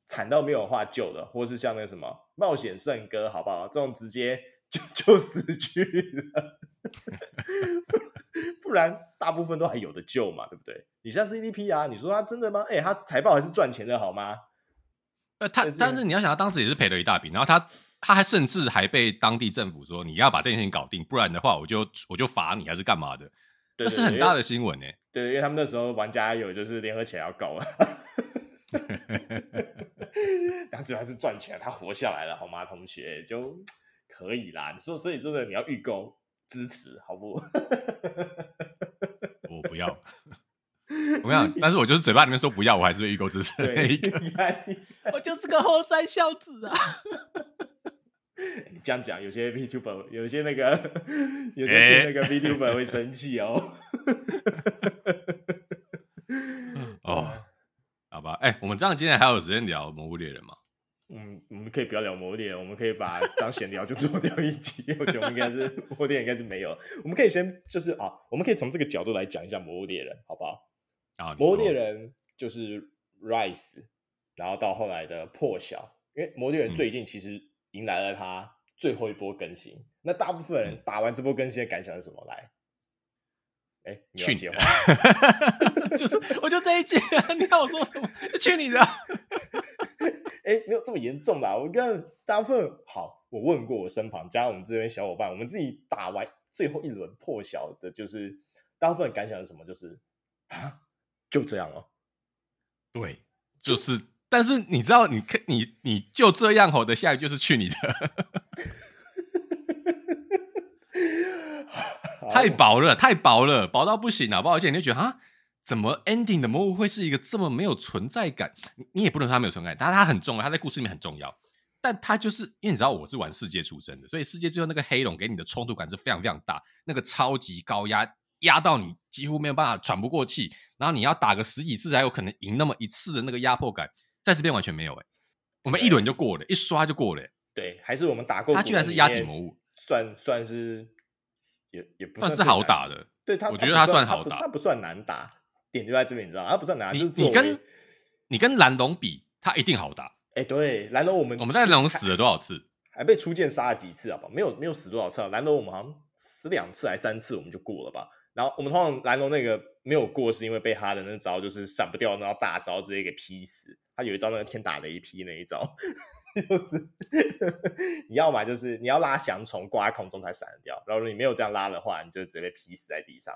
惨到没有话救的，或是像那什么冒险圣歌，好不好？这种直接就 就死去了。不然大部分都还有的救嘛，对不对？你像 CDP 啊，你说他真的吗？哎、欸，他财报还是赚钱的好吗？呃，他但是你要想，他当时也是赔了一大笔，然后他他还甚至还被当地政府说你要把这件事情搞定，不然的话我就我就罚你还是干嘛的？那是很大的新闻呢。对，因为他们那时候玩家有就是联合起来要搞啊，然后最后还是赚钱，他活下来了，好吗？同学就可以啦。你说，所以说呢，你要预购支持，好不？我不要。我跟你讲，但是我就是嘴巴里面说不要，我还是会预购支持那一个。我就是个后三孝子啊！你这样讲，有些 VTuber，有些那个，有些那个 VTuber 会生气哦。哦，好吧，哎、欸，我们这样今天还有时间聊《魔物猎人》吗？嗯，我们可以不要聊《魔物猎人》，我们可以把当闲聊就做掉一集。我觉得我们应该是《魔物猎人》应该是没有，我们可以先就是啊，我们可以从这个角度来讲一下《魔物猎人》，好不好？啊，魔物猎人就是 Rise，然后到后来的破晓，因为魔物猎人最近其实迎来了他最后一波更新。嗯、那大部分人打完这波更新的感想是什么？来，哎、欸，你要接话，就是我就这一句，你要我说什么？去你的！哎、欸，没有这么严重啦？我跟大部分好，我问过我身旁加上我们这边小伙伴，我们自己打完最后一轮破晓的，就是大部分感想是什么？就是啊。就这样哦，对，就是，但是你知道你，你你你就这样吼的下一句就是去你的，太薄了，太薄了，薄到不行啊！不而且你就觉得啊，怎么 ending 的魔物会是一个这么没有存在感？你你也不能说它没有存在感，但它很重要，它在故事里面很重要。但它就是因为你知道我是玩世界出身的，所以世界最后那个黑龙给你的冲突感是非常非常大，那个超级高压。压到你几乎没有办法喘不过气，然后你要打个十几次才有可能赢那么一次的那个压迫感，在这边完全没有哎、欸，我们一轮就过了，一刷就过了、欸。对，还是我们打过。它居然是压底魔物，算算是也也不算是好打的。对他，我觉得他算好打，他不算难打，点就在这边，你知道吗？他不算难打。你你跟你跟蓝龙比，他一定好打。哎、欸，对，蓝龙我们我们在蓝龙死了多少次？还被初见杀了几次？啊吧，没有没有死多少次啊？蓝龙我们好像死两次还三次，我们就过了吧。然后我们通常蓝龙那个没有过，是因为被他的那招就是闪不掉，然后大招直接给劈死。他有一招那个天打雷劈那一招，就是 你要么就是你要拉翔虫挂在空中才闪得掉，然后你没有这样拉的话，你就直接被劈死在地上。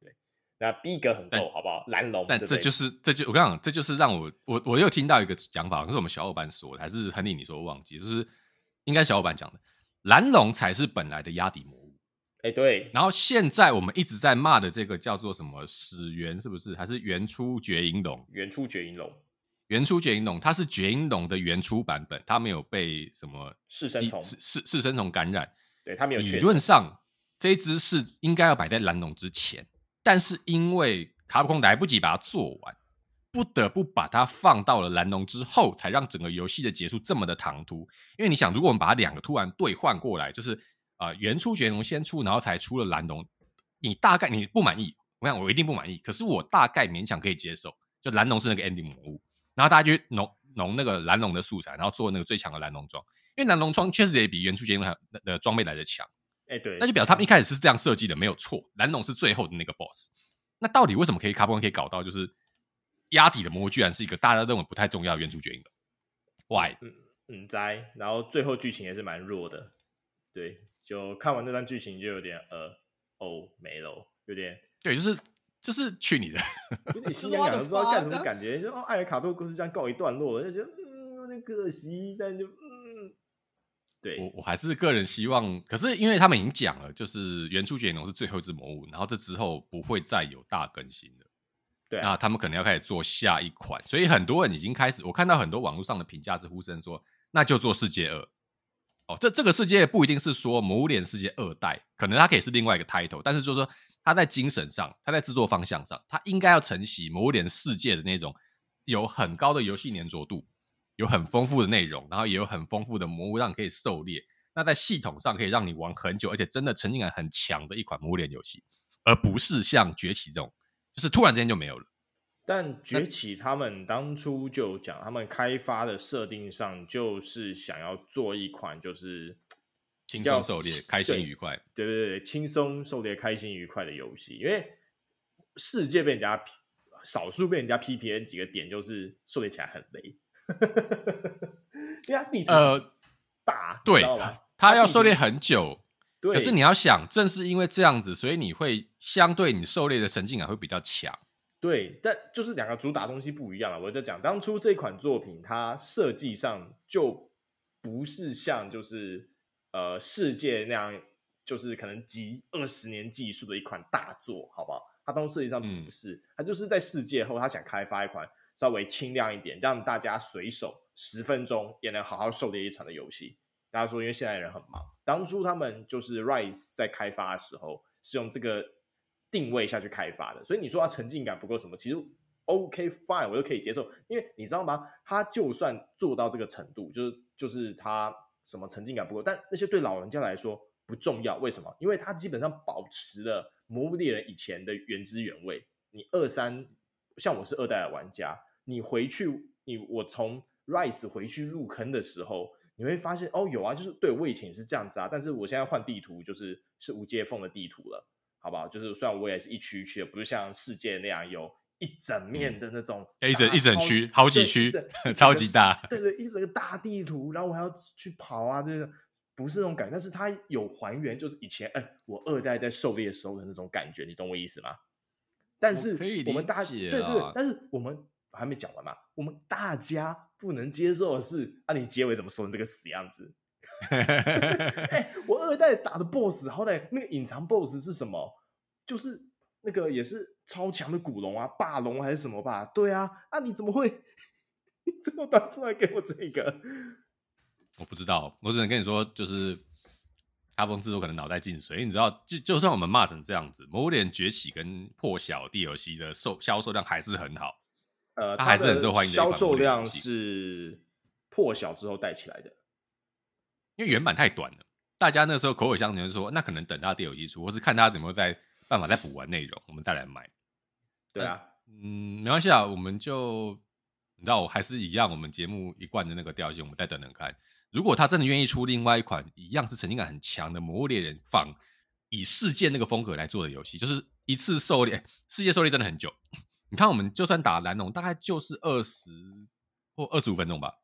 对，那逼格很够，好不好？蓝龙，但这就是这就我跟你讲，这就是让我我我又听到一个讲法，可是我们小伙伴说的，还是亨利你说我忘记，就是应该小伙伴讲的，蓝龙才是本来的压底魔物。哎，欸、对，然后现在我们一直在骂的这个叫做什么始源是不是？还是原初绝影龙？原初绝影龙，原初绝影龙，它是绝影龙的原初版本，它没有被什么噬生虫、噬噬生虫感染。对，它没有。理论上，这一只是应该要摆在蓝龙之前，但是因为卡普空来不及把它做完，不得不把它放到了蓝龙之后，才让整个游戏的结束这么的唐突。因为你想，如果我们把它两个突然兑换过来，就是。啊、呃，原初绝龙先出，然后才出了蓝龙。你大概你不满意，我想我一定不满意。可是我大概勉强可以接受。就蓝龙是那个 ending 魔物，然后大家就弄弄那个蓝龙的素材，然后做那个最强的蓝龙装。因为蓝龙装确实也比原初绝龙的装备来的强。哎，对，那就表示他们一开始是这样设计的，没有错。蓝龙是最后的那个 boss。那到底为什么可以卡普空可以搞到就是压底的魔物居然是一个大家认为不太重要的原初绝龙的？Why？嗯嗯，在，然后最后剧情也是蛮弱的，对。就看完那段剧情就有点呃哦没了，有点对，就是就是去你的，有点心痒痒的，不知道干什么感觉。就哦，艾尔卡多故事这样告一段落了，就觉得嗯有点可惜，但就嗯，对我我还是个人希望，可是因为他们已经讲了，就是原初绝龙是最后一只魔物，然后这之后不会再有大更新了，对啊，那他们可能要开始做下一款，所以很多人已经开始，我看到很多网络上的评价是呼声说，那就做世界二。哦，这这个世界不一定是说《魔物猎世界二代》，可能它可以是另外一个 title，但是就是说，它在精神上，它在制作方向上，它应该要承袭《魔物猎世界》的那种有很高的游戏粘着度，有很丰富的内容，然后也有很丰富的魔物让你可以狩猎。那在系统上可以让你玩很久，而且真的沉浸感很强的一款魔物猎游戏，而不是像崛起这种，就是突然之间就没有了。但崛起他们当初就讲，他们开发的设定上就是想要做一款，就是轻松狩猎、开心愉快。对对对，轻松狩猎、开心愉快的游戏。因为世界被人家少数被人家批评的几个点，就是狩猎起来很累。因为地图呃大，对，他要狩猎很久。对，可是你要想，正是因为这样子，所以你会相对你狩猎的沉浸感会比较强。对，但就是两个主打东西不一样了。我在讲当初这款作品，它设计上就不是像就是呃世界那样，就是可能集二十年技术的一款大作，好不好？它当时设计上不是，嗯、它就是在世界后，他想开发一款稍微轻量一点，让大家随手十分钟也能好好狩猎一场的游戏。大家说，因为现在人很忙，当初他们就是 Rise 在开发的时候是用这个。定位下去开发的，所以你说它沉浸感不够什么，其实 OK fine，我都可以接受，因为你知道吗？它就算做到这个程度，就是就是它什么沉浸感不够，但那些对老人家来说不重要。为什么？因为它基本上保持了《魔物猎人》以前的原汁原味。你二三，像我是二代的玩家，你回去，你我从 Rise 回去入坑的时候，你会发现哦，有啊，就是对我以前也是这样子啊，但是我现在换地图，就是是无接缝的地图了。好不好？就是虽然我也是一区一区的，不是像世界那样有一整面的那种，一整一整区，好几区，超级大。对对，一整个大地图，然后我还要去跑啊，这个不是那种感觉，但是它有还原，就是以前哎，我二代在狩猎的时候的那种感觉，你懂我意思吗？但是我们大对对，但是我们还没讲完嘛，我们大家不能接受的是，啊，你结尾怎么说成这个死样子？欸、我二代打的 BOSS，好歹那个隐藏 BOSS 是什么？就是那个也是超强的古龙啊，霸龙还是什么吧？对啊，啊你怎么会这么短出来给我这个？我不知道，我只能跟你说，就是卡普空制作可能脑袋进水。你知道，就就算我们骂成这样子，《魔物猎人崛起》跟破晓 DLC 的售销售量还是很好，呃，它还是很受欢迎的。销售量是破晓之后带起来的。因为原版太短了，大家那时候口口相传说，那可能等他第二季出，或是看他怎么再办法再补完内容，我们再来买。对啊，嗯，没关系啊，我们就你知道，我还是一样，我们节目一贯的那个调性，我们再等等看。如果他真的愿意出另外一款一样是沉浸感很强的《魔物猎人》，仿以世界那个风格来做的游戏，就是一次狩猎，世界狩猎真的很久。你看，我们就算打蓝龙，大概就是二十或二十五分钟吧。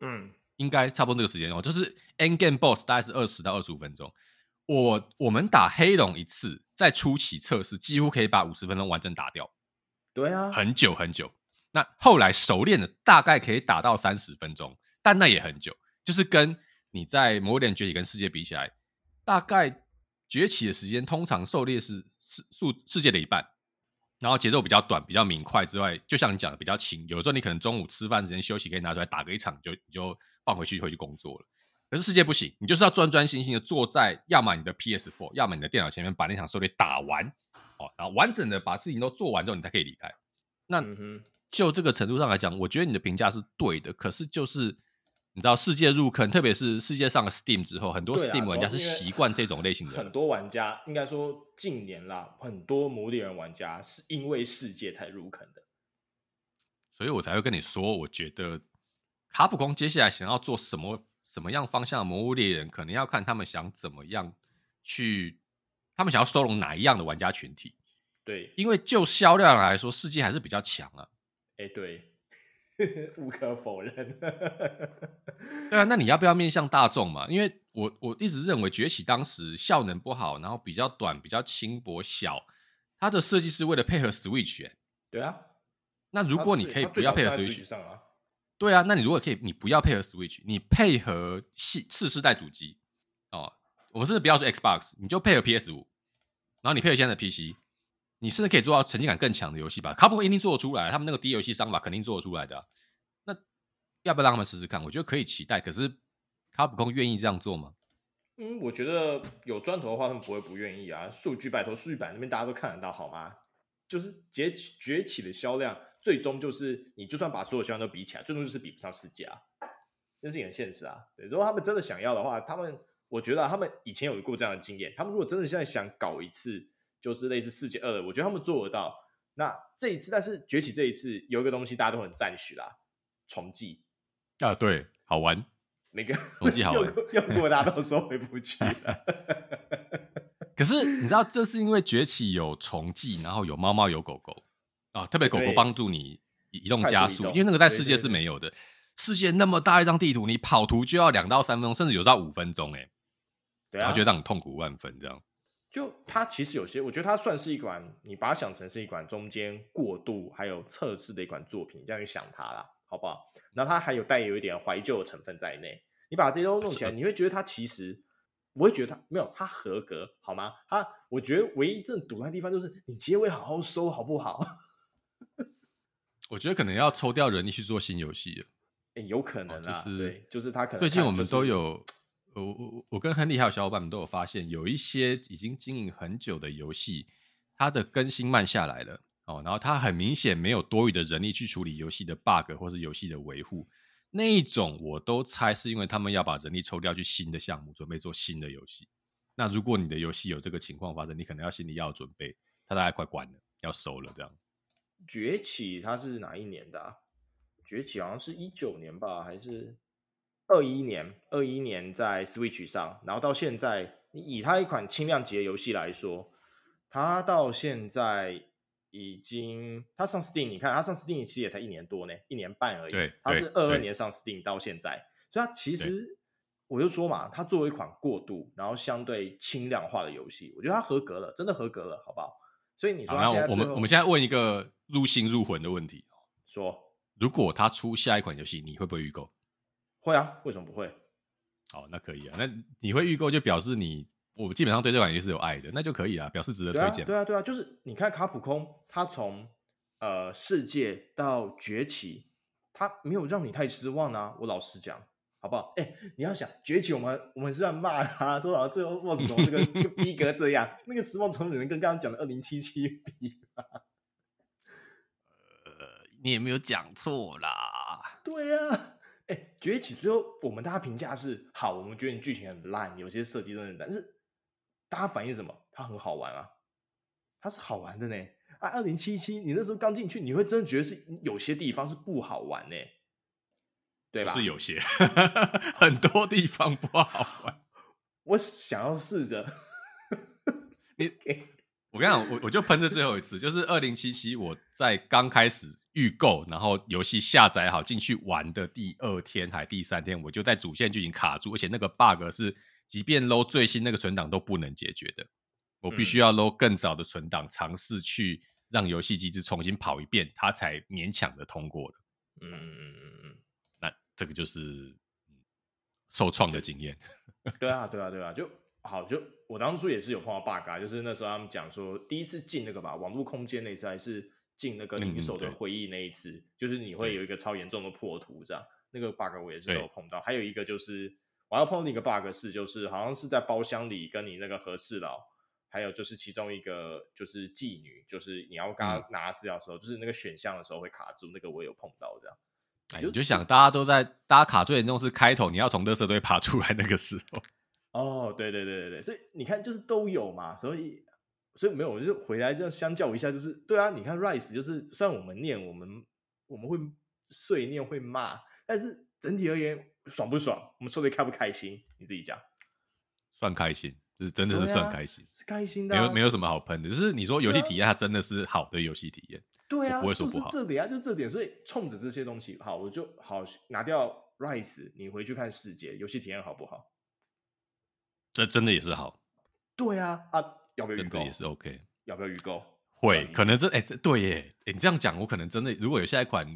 嗯。应该差不多这个时间哦，就是 end game boss 大概是二十到二十五分钟。我我们打黑龙一次，在初期测试几乎可以把五十分钟完整打掉。对啊，很久很久。那后来熟练的大概可以打到三十分钟，但那也很久。就是跟你在魔物猎人崛起跟世界比起来，大概崛起的时间通常狩猎是世世世界的一半。然后节奏比较短，比较明快之外，就像你讲的比较轻。有时候你可能中午吃饭时间休息，可以拿出来打个一场，就你就放回去回去工作了。可是世界不行，你就是要专专心心的坐在，要么你的 PS4，要么你的电脑前面把那场狩猎打完，哦，然后完整的把事情都做完之后，你才可以离开。那就这个程度上来讲，我觉得你的评价是对的。可是就是。你知道世界入坑，特别是世界上的 Steam 之后，很多 Steam 玩家是习惯这种类型的。很多玩家应该说近年啦，很多魔猎人玩家是因为世界才入坑的。所以我才会跟你说，我觉得卡普空接下来想要做什么什么样方向的魔物猎人，可能要看他们想怎么样去，他们想要收拢哪一样的玩家群体。对，因为就销量来说，世界还是比较强啊。哎，对。无可否认，对啊，那你要不要面向大众嘛？因为我我一直认为崛起当时效能不好，然后比较短、比较轻薄、小，它的设计是为了配合 Switch，欸。对啊，那如果你可以不要配合 Switch，对啊，那你如果可以，你不要配合 Switch，你配合系次世代主机哦，我们甚至不要说 Xbox，你就配合 PS 五，然后你配合现在的 PC。你甚至可以做到沉浸感更强的游戏吧？卡普空一定做得出来，他们那个低游戏商法肯定做得出来的。那要不要让他们试试看？我觉得可以期待。可是卡普空愿意这样做吗？嗯，我觉得有砖头的话，他们不会不愿意啊。数据拜托，数据版那边大家都看得到，好吗？就是崛起崛起的销量，最终就是你就算把所有销量都比起来，最终就是比不上世界啊。这是很现实啊。对，如果他们真的想要的话，他们我觉得他们以前有过这样的经验，他们如果真的现在想搞一次。就是类似世界二的，我觉得他们做得到。那这一次，但是崛起这一次有一个东西大家都很赞许啦，重计啊，对，好玩。那个 重计好玩，用过，大家都收回不去了。可是你知道，这是因为崛起有重计，然后有猫猫有狗狗啊，特别狗狗帮助你移动加速，因为那个在世界是没有的。世界那么大一张地图，你跑图就要两到三分钟，甚至有时候五分钟，哎，对啊，然后就让你痛苦万分这样。就它其实有些，我觉得它算是一款，你把它想成是一款中间过渡还有测试的一款作品，这样去想它啦，好不好？然后它还有带有一点怀旧的成分在内，你把这些都弄起来，你会觉得它其实，我会觉得它没有它合格，好吗？它我觉得唯一真的堵的地方就是你结尾好好收，好不好？我觉得可能要抽掉人力去做新游戏了，欸，有可能啊，哦就是，对，就是他可能最近我们都有。我我我跟亨利还有小伙伴们都有发现，有一些已经经营很久的游戏，它的更新慢下来了哦，然后它很明显没有多余的人力去处理游戏的 bug 或是游戏的维护，那一种我都猜是因为他们要把人力抽掉去新的项目，准备做新的游戏。那如果你的游戏有这个情况发生，你可能要心里要有准备，它大概快关了，要收了这样。崛起它是哪一年的啊？崛起好像是一九年吧，还是？二一年，二一年在 Switch 上，然后到现在，你以它一款轻量级的游戏来说，它到现在已经，它上 Steam，你看它上 Steam 其实也才一年多呢，一年半而已。对，它是二二年上 Steam 到现在，所以它其实我就说嘛，它作为一款过渡，然后相对轻量化的游戏，我觉得它合格了，真的合格了，好不好？所以你说，那我们我们现在问一个入心入魂的问题，说，如果它出下一款游戏，你会不会预购？会啊，为什么不会？好，那可以啊。那你会预购，就表示你我基本上对这款游戏是有爱的，那就可以啊，表示值得推荐。对啊，对啊，就是你看卡普空，他从呃世界到崛起，他没有让你太失望啊。我老实讲，好不好？哎，你要想崛起，我们我们是在骂他，说好最后 BOSS 怎么这个这个逼格这样，那个失望程度能跟刚刚讲的二零七七比吗？呃，你也没有讲错啦。对啊。欸、崛起最后我们大家评价是好，我们觉得你剧情很烂，有些设计真的但是大家反映什么？它很好玩啊，它是好玩的呢。啊，二零七七，你那时候刚进去，你会真的觉得是有些地方是不好玩呢，对吧？是有些，很多地方不好玩。我想要试着，你，我跟你讲，我我就喷这最后一次，就是二零七七，我在刚开始。预购，然后游戏下载好进去玩的第二天还第三天，我就在主线剧情卡住，而且那个 bug 是即便 load 最新那个存档都不能解决的，我必须要 load 更早的存档，尝试去让游戏机制重新跑一遍，它才勉强的通过了。嗯嗯嗯嗯嗯，那这个就是受创的经验。对啊对啊对啊，就好就我当初也是有碰到 bug，啊就是那时候他们讲说第一次进那个吧，网络空间那次还是。进那个零手的回忆那一次，嗯、就是你会有一个超严重的破图，这样那个 bug 我也是有碰到。还有一个就是我要碰到一个 bug 是，就是好像是在包厢里跟你那个和事佬，还有就是其中一个就是妓女，就是你要跟他拿资料的时候，嗯、就是那个选项的时候会卡住，那个我有碰到这样。哎，你就想大家都在，大家卡最严重是开头你要从垃圾堆爬出来那个时候。哦，对对对对对，所以你看就是都有嘛，所以。所以没有，我就回来就相较一下，就是对啊，你看 Rise 就是虽然我们念我们我们会碎念会骂，但是整体而言爽不爽？我们说的开不开心？你自己讲。算开心，就是真的是算开心，啊、是开心的、啊，没有没有什么好喷的。就是你说游戏体验，它真的是好的游戏体验。对啊，不会说不好。就是这点啊，就是这点。所以冲着这些东西，好，我就好拿掉 Rise，你回去看世界游戏体验好不好？这真的也是好。对啊，啊。要不要预购也是 OK？要不要预购？会，可能这哎、欸，这对耶，哎、欸，你这样讲，我可能真的如果有下一款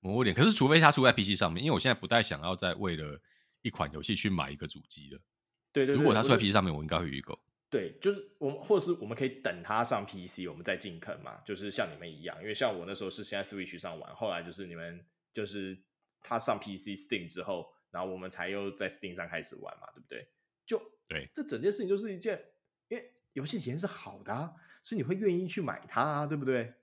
魔物脸，可是除非它出在 PC 上面，因为我现在不太想要再为了一款游戏去买一个主机了。对，对对，如果它出在 PC 上面，我应该会预购。对，就是我们，或者是我们可以等它上 PC，我们再进坑嘛。就是像你们一样，因为像我那时候是现在 Switch 上玩，后来就是你们就是它上 PC Steam 之后，然后我们才又在 Steam 上开始玩嘛，对不对？就对，这整件事情就是一件。游戏体验是好的啊，所以你会愿意去买它啊，对不对？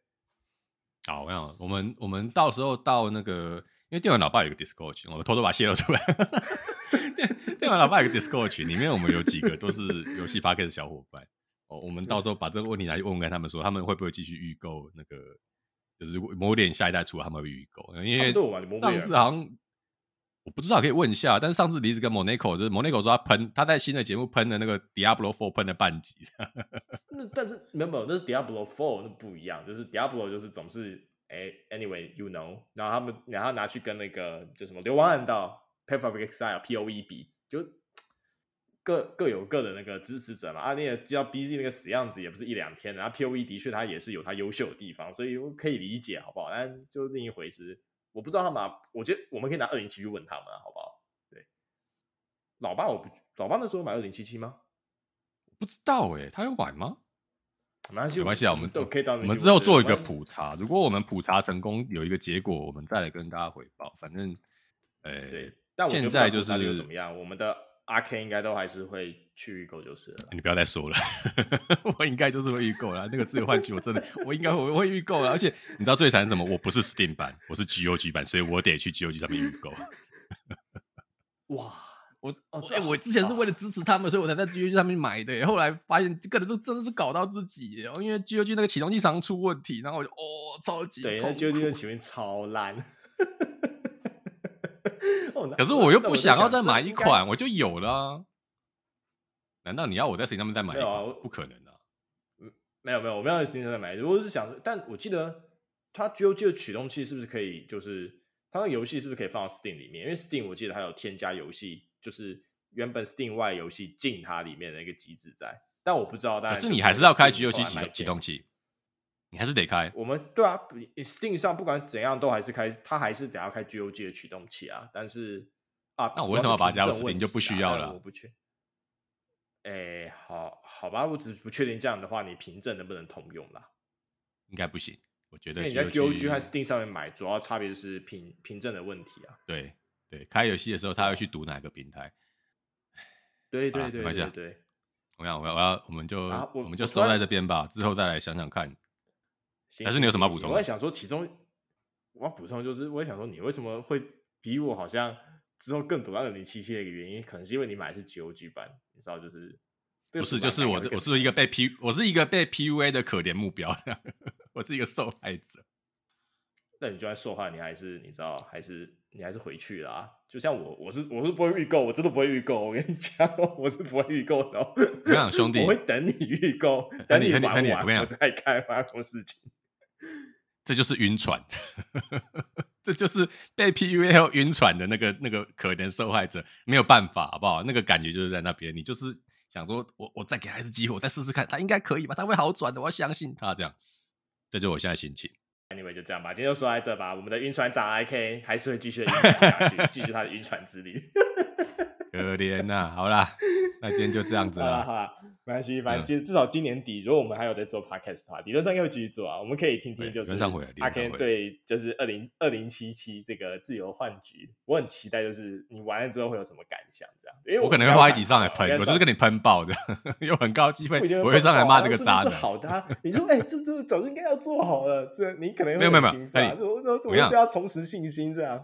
好，我想我们我们到时候到那个，因为电玩老爸有个 Discord 群，我们偷偷把它泄露出来。电电玩老爸有个 Discord 群，里面我们有几个都是游戏 Podcast 的小伙伴。哦，我们到时候把这个问题来问问他们说，他们会不会继续预购那个？就是如果魔物猎人下一代出来，他们会预购？因为上次好像我不知道，可以问一下。但是上次离子跟 Monaco 就是 Monaco 说他喷，他在新的节目喷的那个 Diablo Four 喷了半集。那但是没有没有，那是 Diablo Four 那不一样，就是 Diablo 就是总是哎，Anyway you know，然后他们然后拿去跟那个就什么流亡暗道 Path of Exile POE 比，就各各有各的那个支持者嘛。啊，你也知道 BZ 那个死样子也不是一两天，然后 POE 的确他也是有他优秀的地方，所以我可以理解，好不好？但就另一回事。我不知道他们，我觉得我们可以拿二零七去问他们，好不好？对，老爸，我不，老爸那时候买二零七七吗？不知道哎、欸，他有买吗？没关系，没关系啊，我们都可以到。我们之后做一个普查，如果我们普查成功，有一个结果，我们再来跟大家回报。反正，呃、欸，对，但我现在就是怎么样，我们的。阿 K 应该都还是会去预购就是了。你不要再说了，我应该就是会预购了。那个自由幻曲我真的，我应该我会预购了。而且你知道最惨是什么？我不是 Steam 版，我是 GOG 版，所以我得去 GOG 上面预购。哇，我哦，哎、欸，我之前是为了支持他们，所以我才在 GOG 上面买的。后来发现，个人是真的是搞到自己，因为 GOG 那个启动器常出问题，然后我就哦，超级痛。对，GOG 的启动器超烂。可是我又不想要再买一款，我就有了、啊。难道你要我在 Steam 上面再买一款？啊、不可能的、啊。没有没有，我没有在 Steam 上面买。如果是想，但我记得它 GOG 的启动器是不是可以，就是它那游戏是不是可以放到 Steam 里面？因为 Steam 我记得它有添加游戏，就是原本 Steam 外游戏进它里面的一个机制在。但我不知道，但是你还是要开 GOG 启动启动器。你还是得开，我们对啊，Steam 上不管怎样都还是开，它还是得要开 GOG 的驱动器啊。但是啊，那我为什么要把它加入 Steam 就不需要了？我不确，哎、欸，好好吧，我只不确定这样的话，你凭证能不能通用啦？应该不行，我觉得你在 GOG 和 Steam 上面买，主要差别就是凭凭证的问题啊。对对，开游戏的时候他要去读哪个平台？对对对对。我想我要我要，我们就、我们就收在这边吧，之后再来想想看。还是你有什么要补充？我在想说，其中我要补充就是，我也想说，你为什么会比我好像之后更懂到二零七七的一个原因，可能是因为你买的是 GOG 版，你知道，就是不是，就是我，我是一个被 P，我是一个被 PUA 的可怜目标，我是一个受害者。那你就算受害，你还是你知道，还是你还是回去了啊？就像我，我是我是不会预购，我真的不会预购。我跟你讲，我是不会预购的。我跟你讲，兄弟，我会等你预购，等你玩完，我再开发什么事情。这就是晕船，这就是被 PUA 后晕船的那个那个可怜受害者，没有办法，好不好？那个感觉就是在那边，你就是想说我我再给他一次机会，我再试试看，他应该可以吧？他会好转的，我要相信他。这样，这就是我现在心情。Anyway，就这样吧，今天就说在这吧。我们的晕船长 IK 还是会继续晕下去，继续他的晕船之旅。可怜呐、啊，好啦，那今天就这样子了。好啦，没关系，反正至少今年底，如果我们还有在做 podcast 的话，理论上应该会继续做啊。我们可以听听，就是阿 Ken 对，就是二零二零七七这个自由幻局，我很期待，就是你玩了之后会有什么感想？这样，因为我，我可能会花一集上来喷，我就是跟你喷爆的，有很高机会，我会上来骂这个渣男。好的、啊，你说，哎、欸，这这早就应该要做好了，这你可能没有没有没有，我我我要对他重拾信心，这样。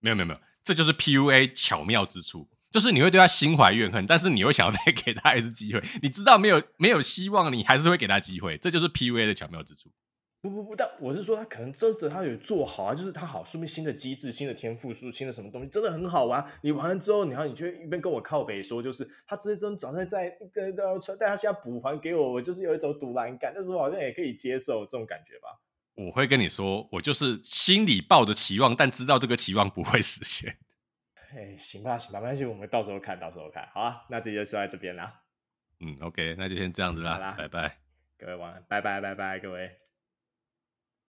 没有没有没有，这就是 PUA 巧妙之处。就是你会对他心怀怨恨，但是你会想要再给他一次机会。你知道没有没有希望，你还是会给他机会。这就是 PUA 的巧妙之处。不不不，但我是说他可能真的他有做好啊，就是他好，说明新的机制、新的天赋树、新的什么东西真的很好玩。你玩了之后，然后你就一边跟我靠北说，就是他这种转身在一个的传，但他现在补还给我，我就是有一种赌烂感。但是我好像也可以接受这种感觉吧。我会跟你说，我就是心里抱着期望，但知道这个期望不会实现。哎、欸，行吧，行吧，没关系，我们到时候看到时候看好啊。那这就说在这边啦。嗯，OK，那就先这样子啦，好啦，拜拜，各位晚安，拜拜，拜拜，各位。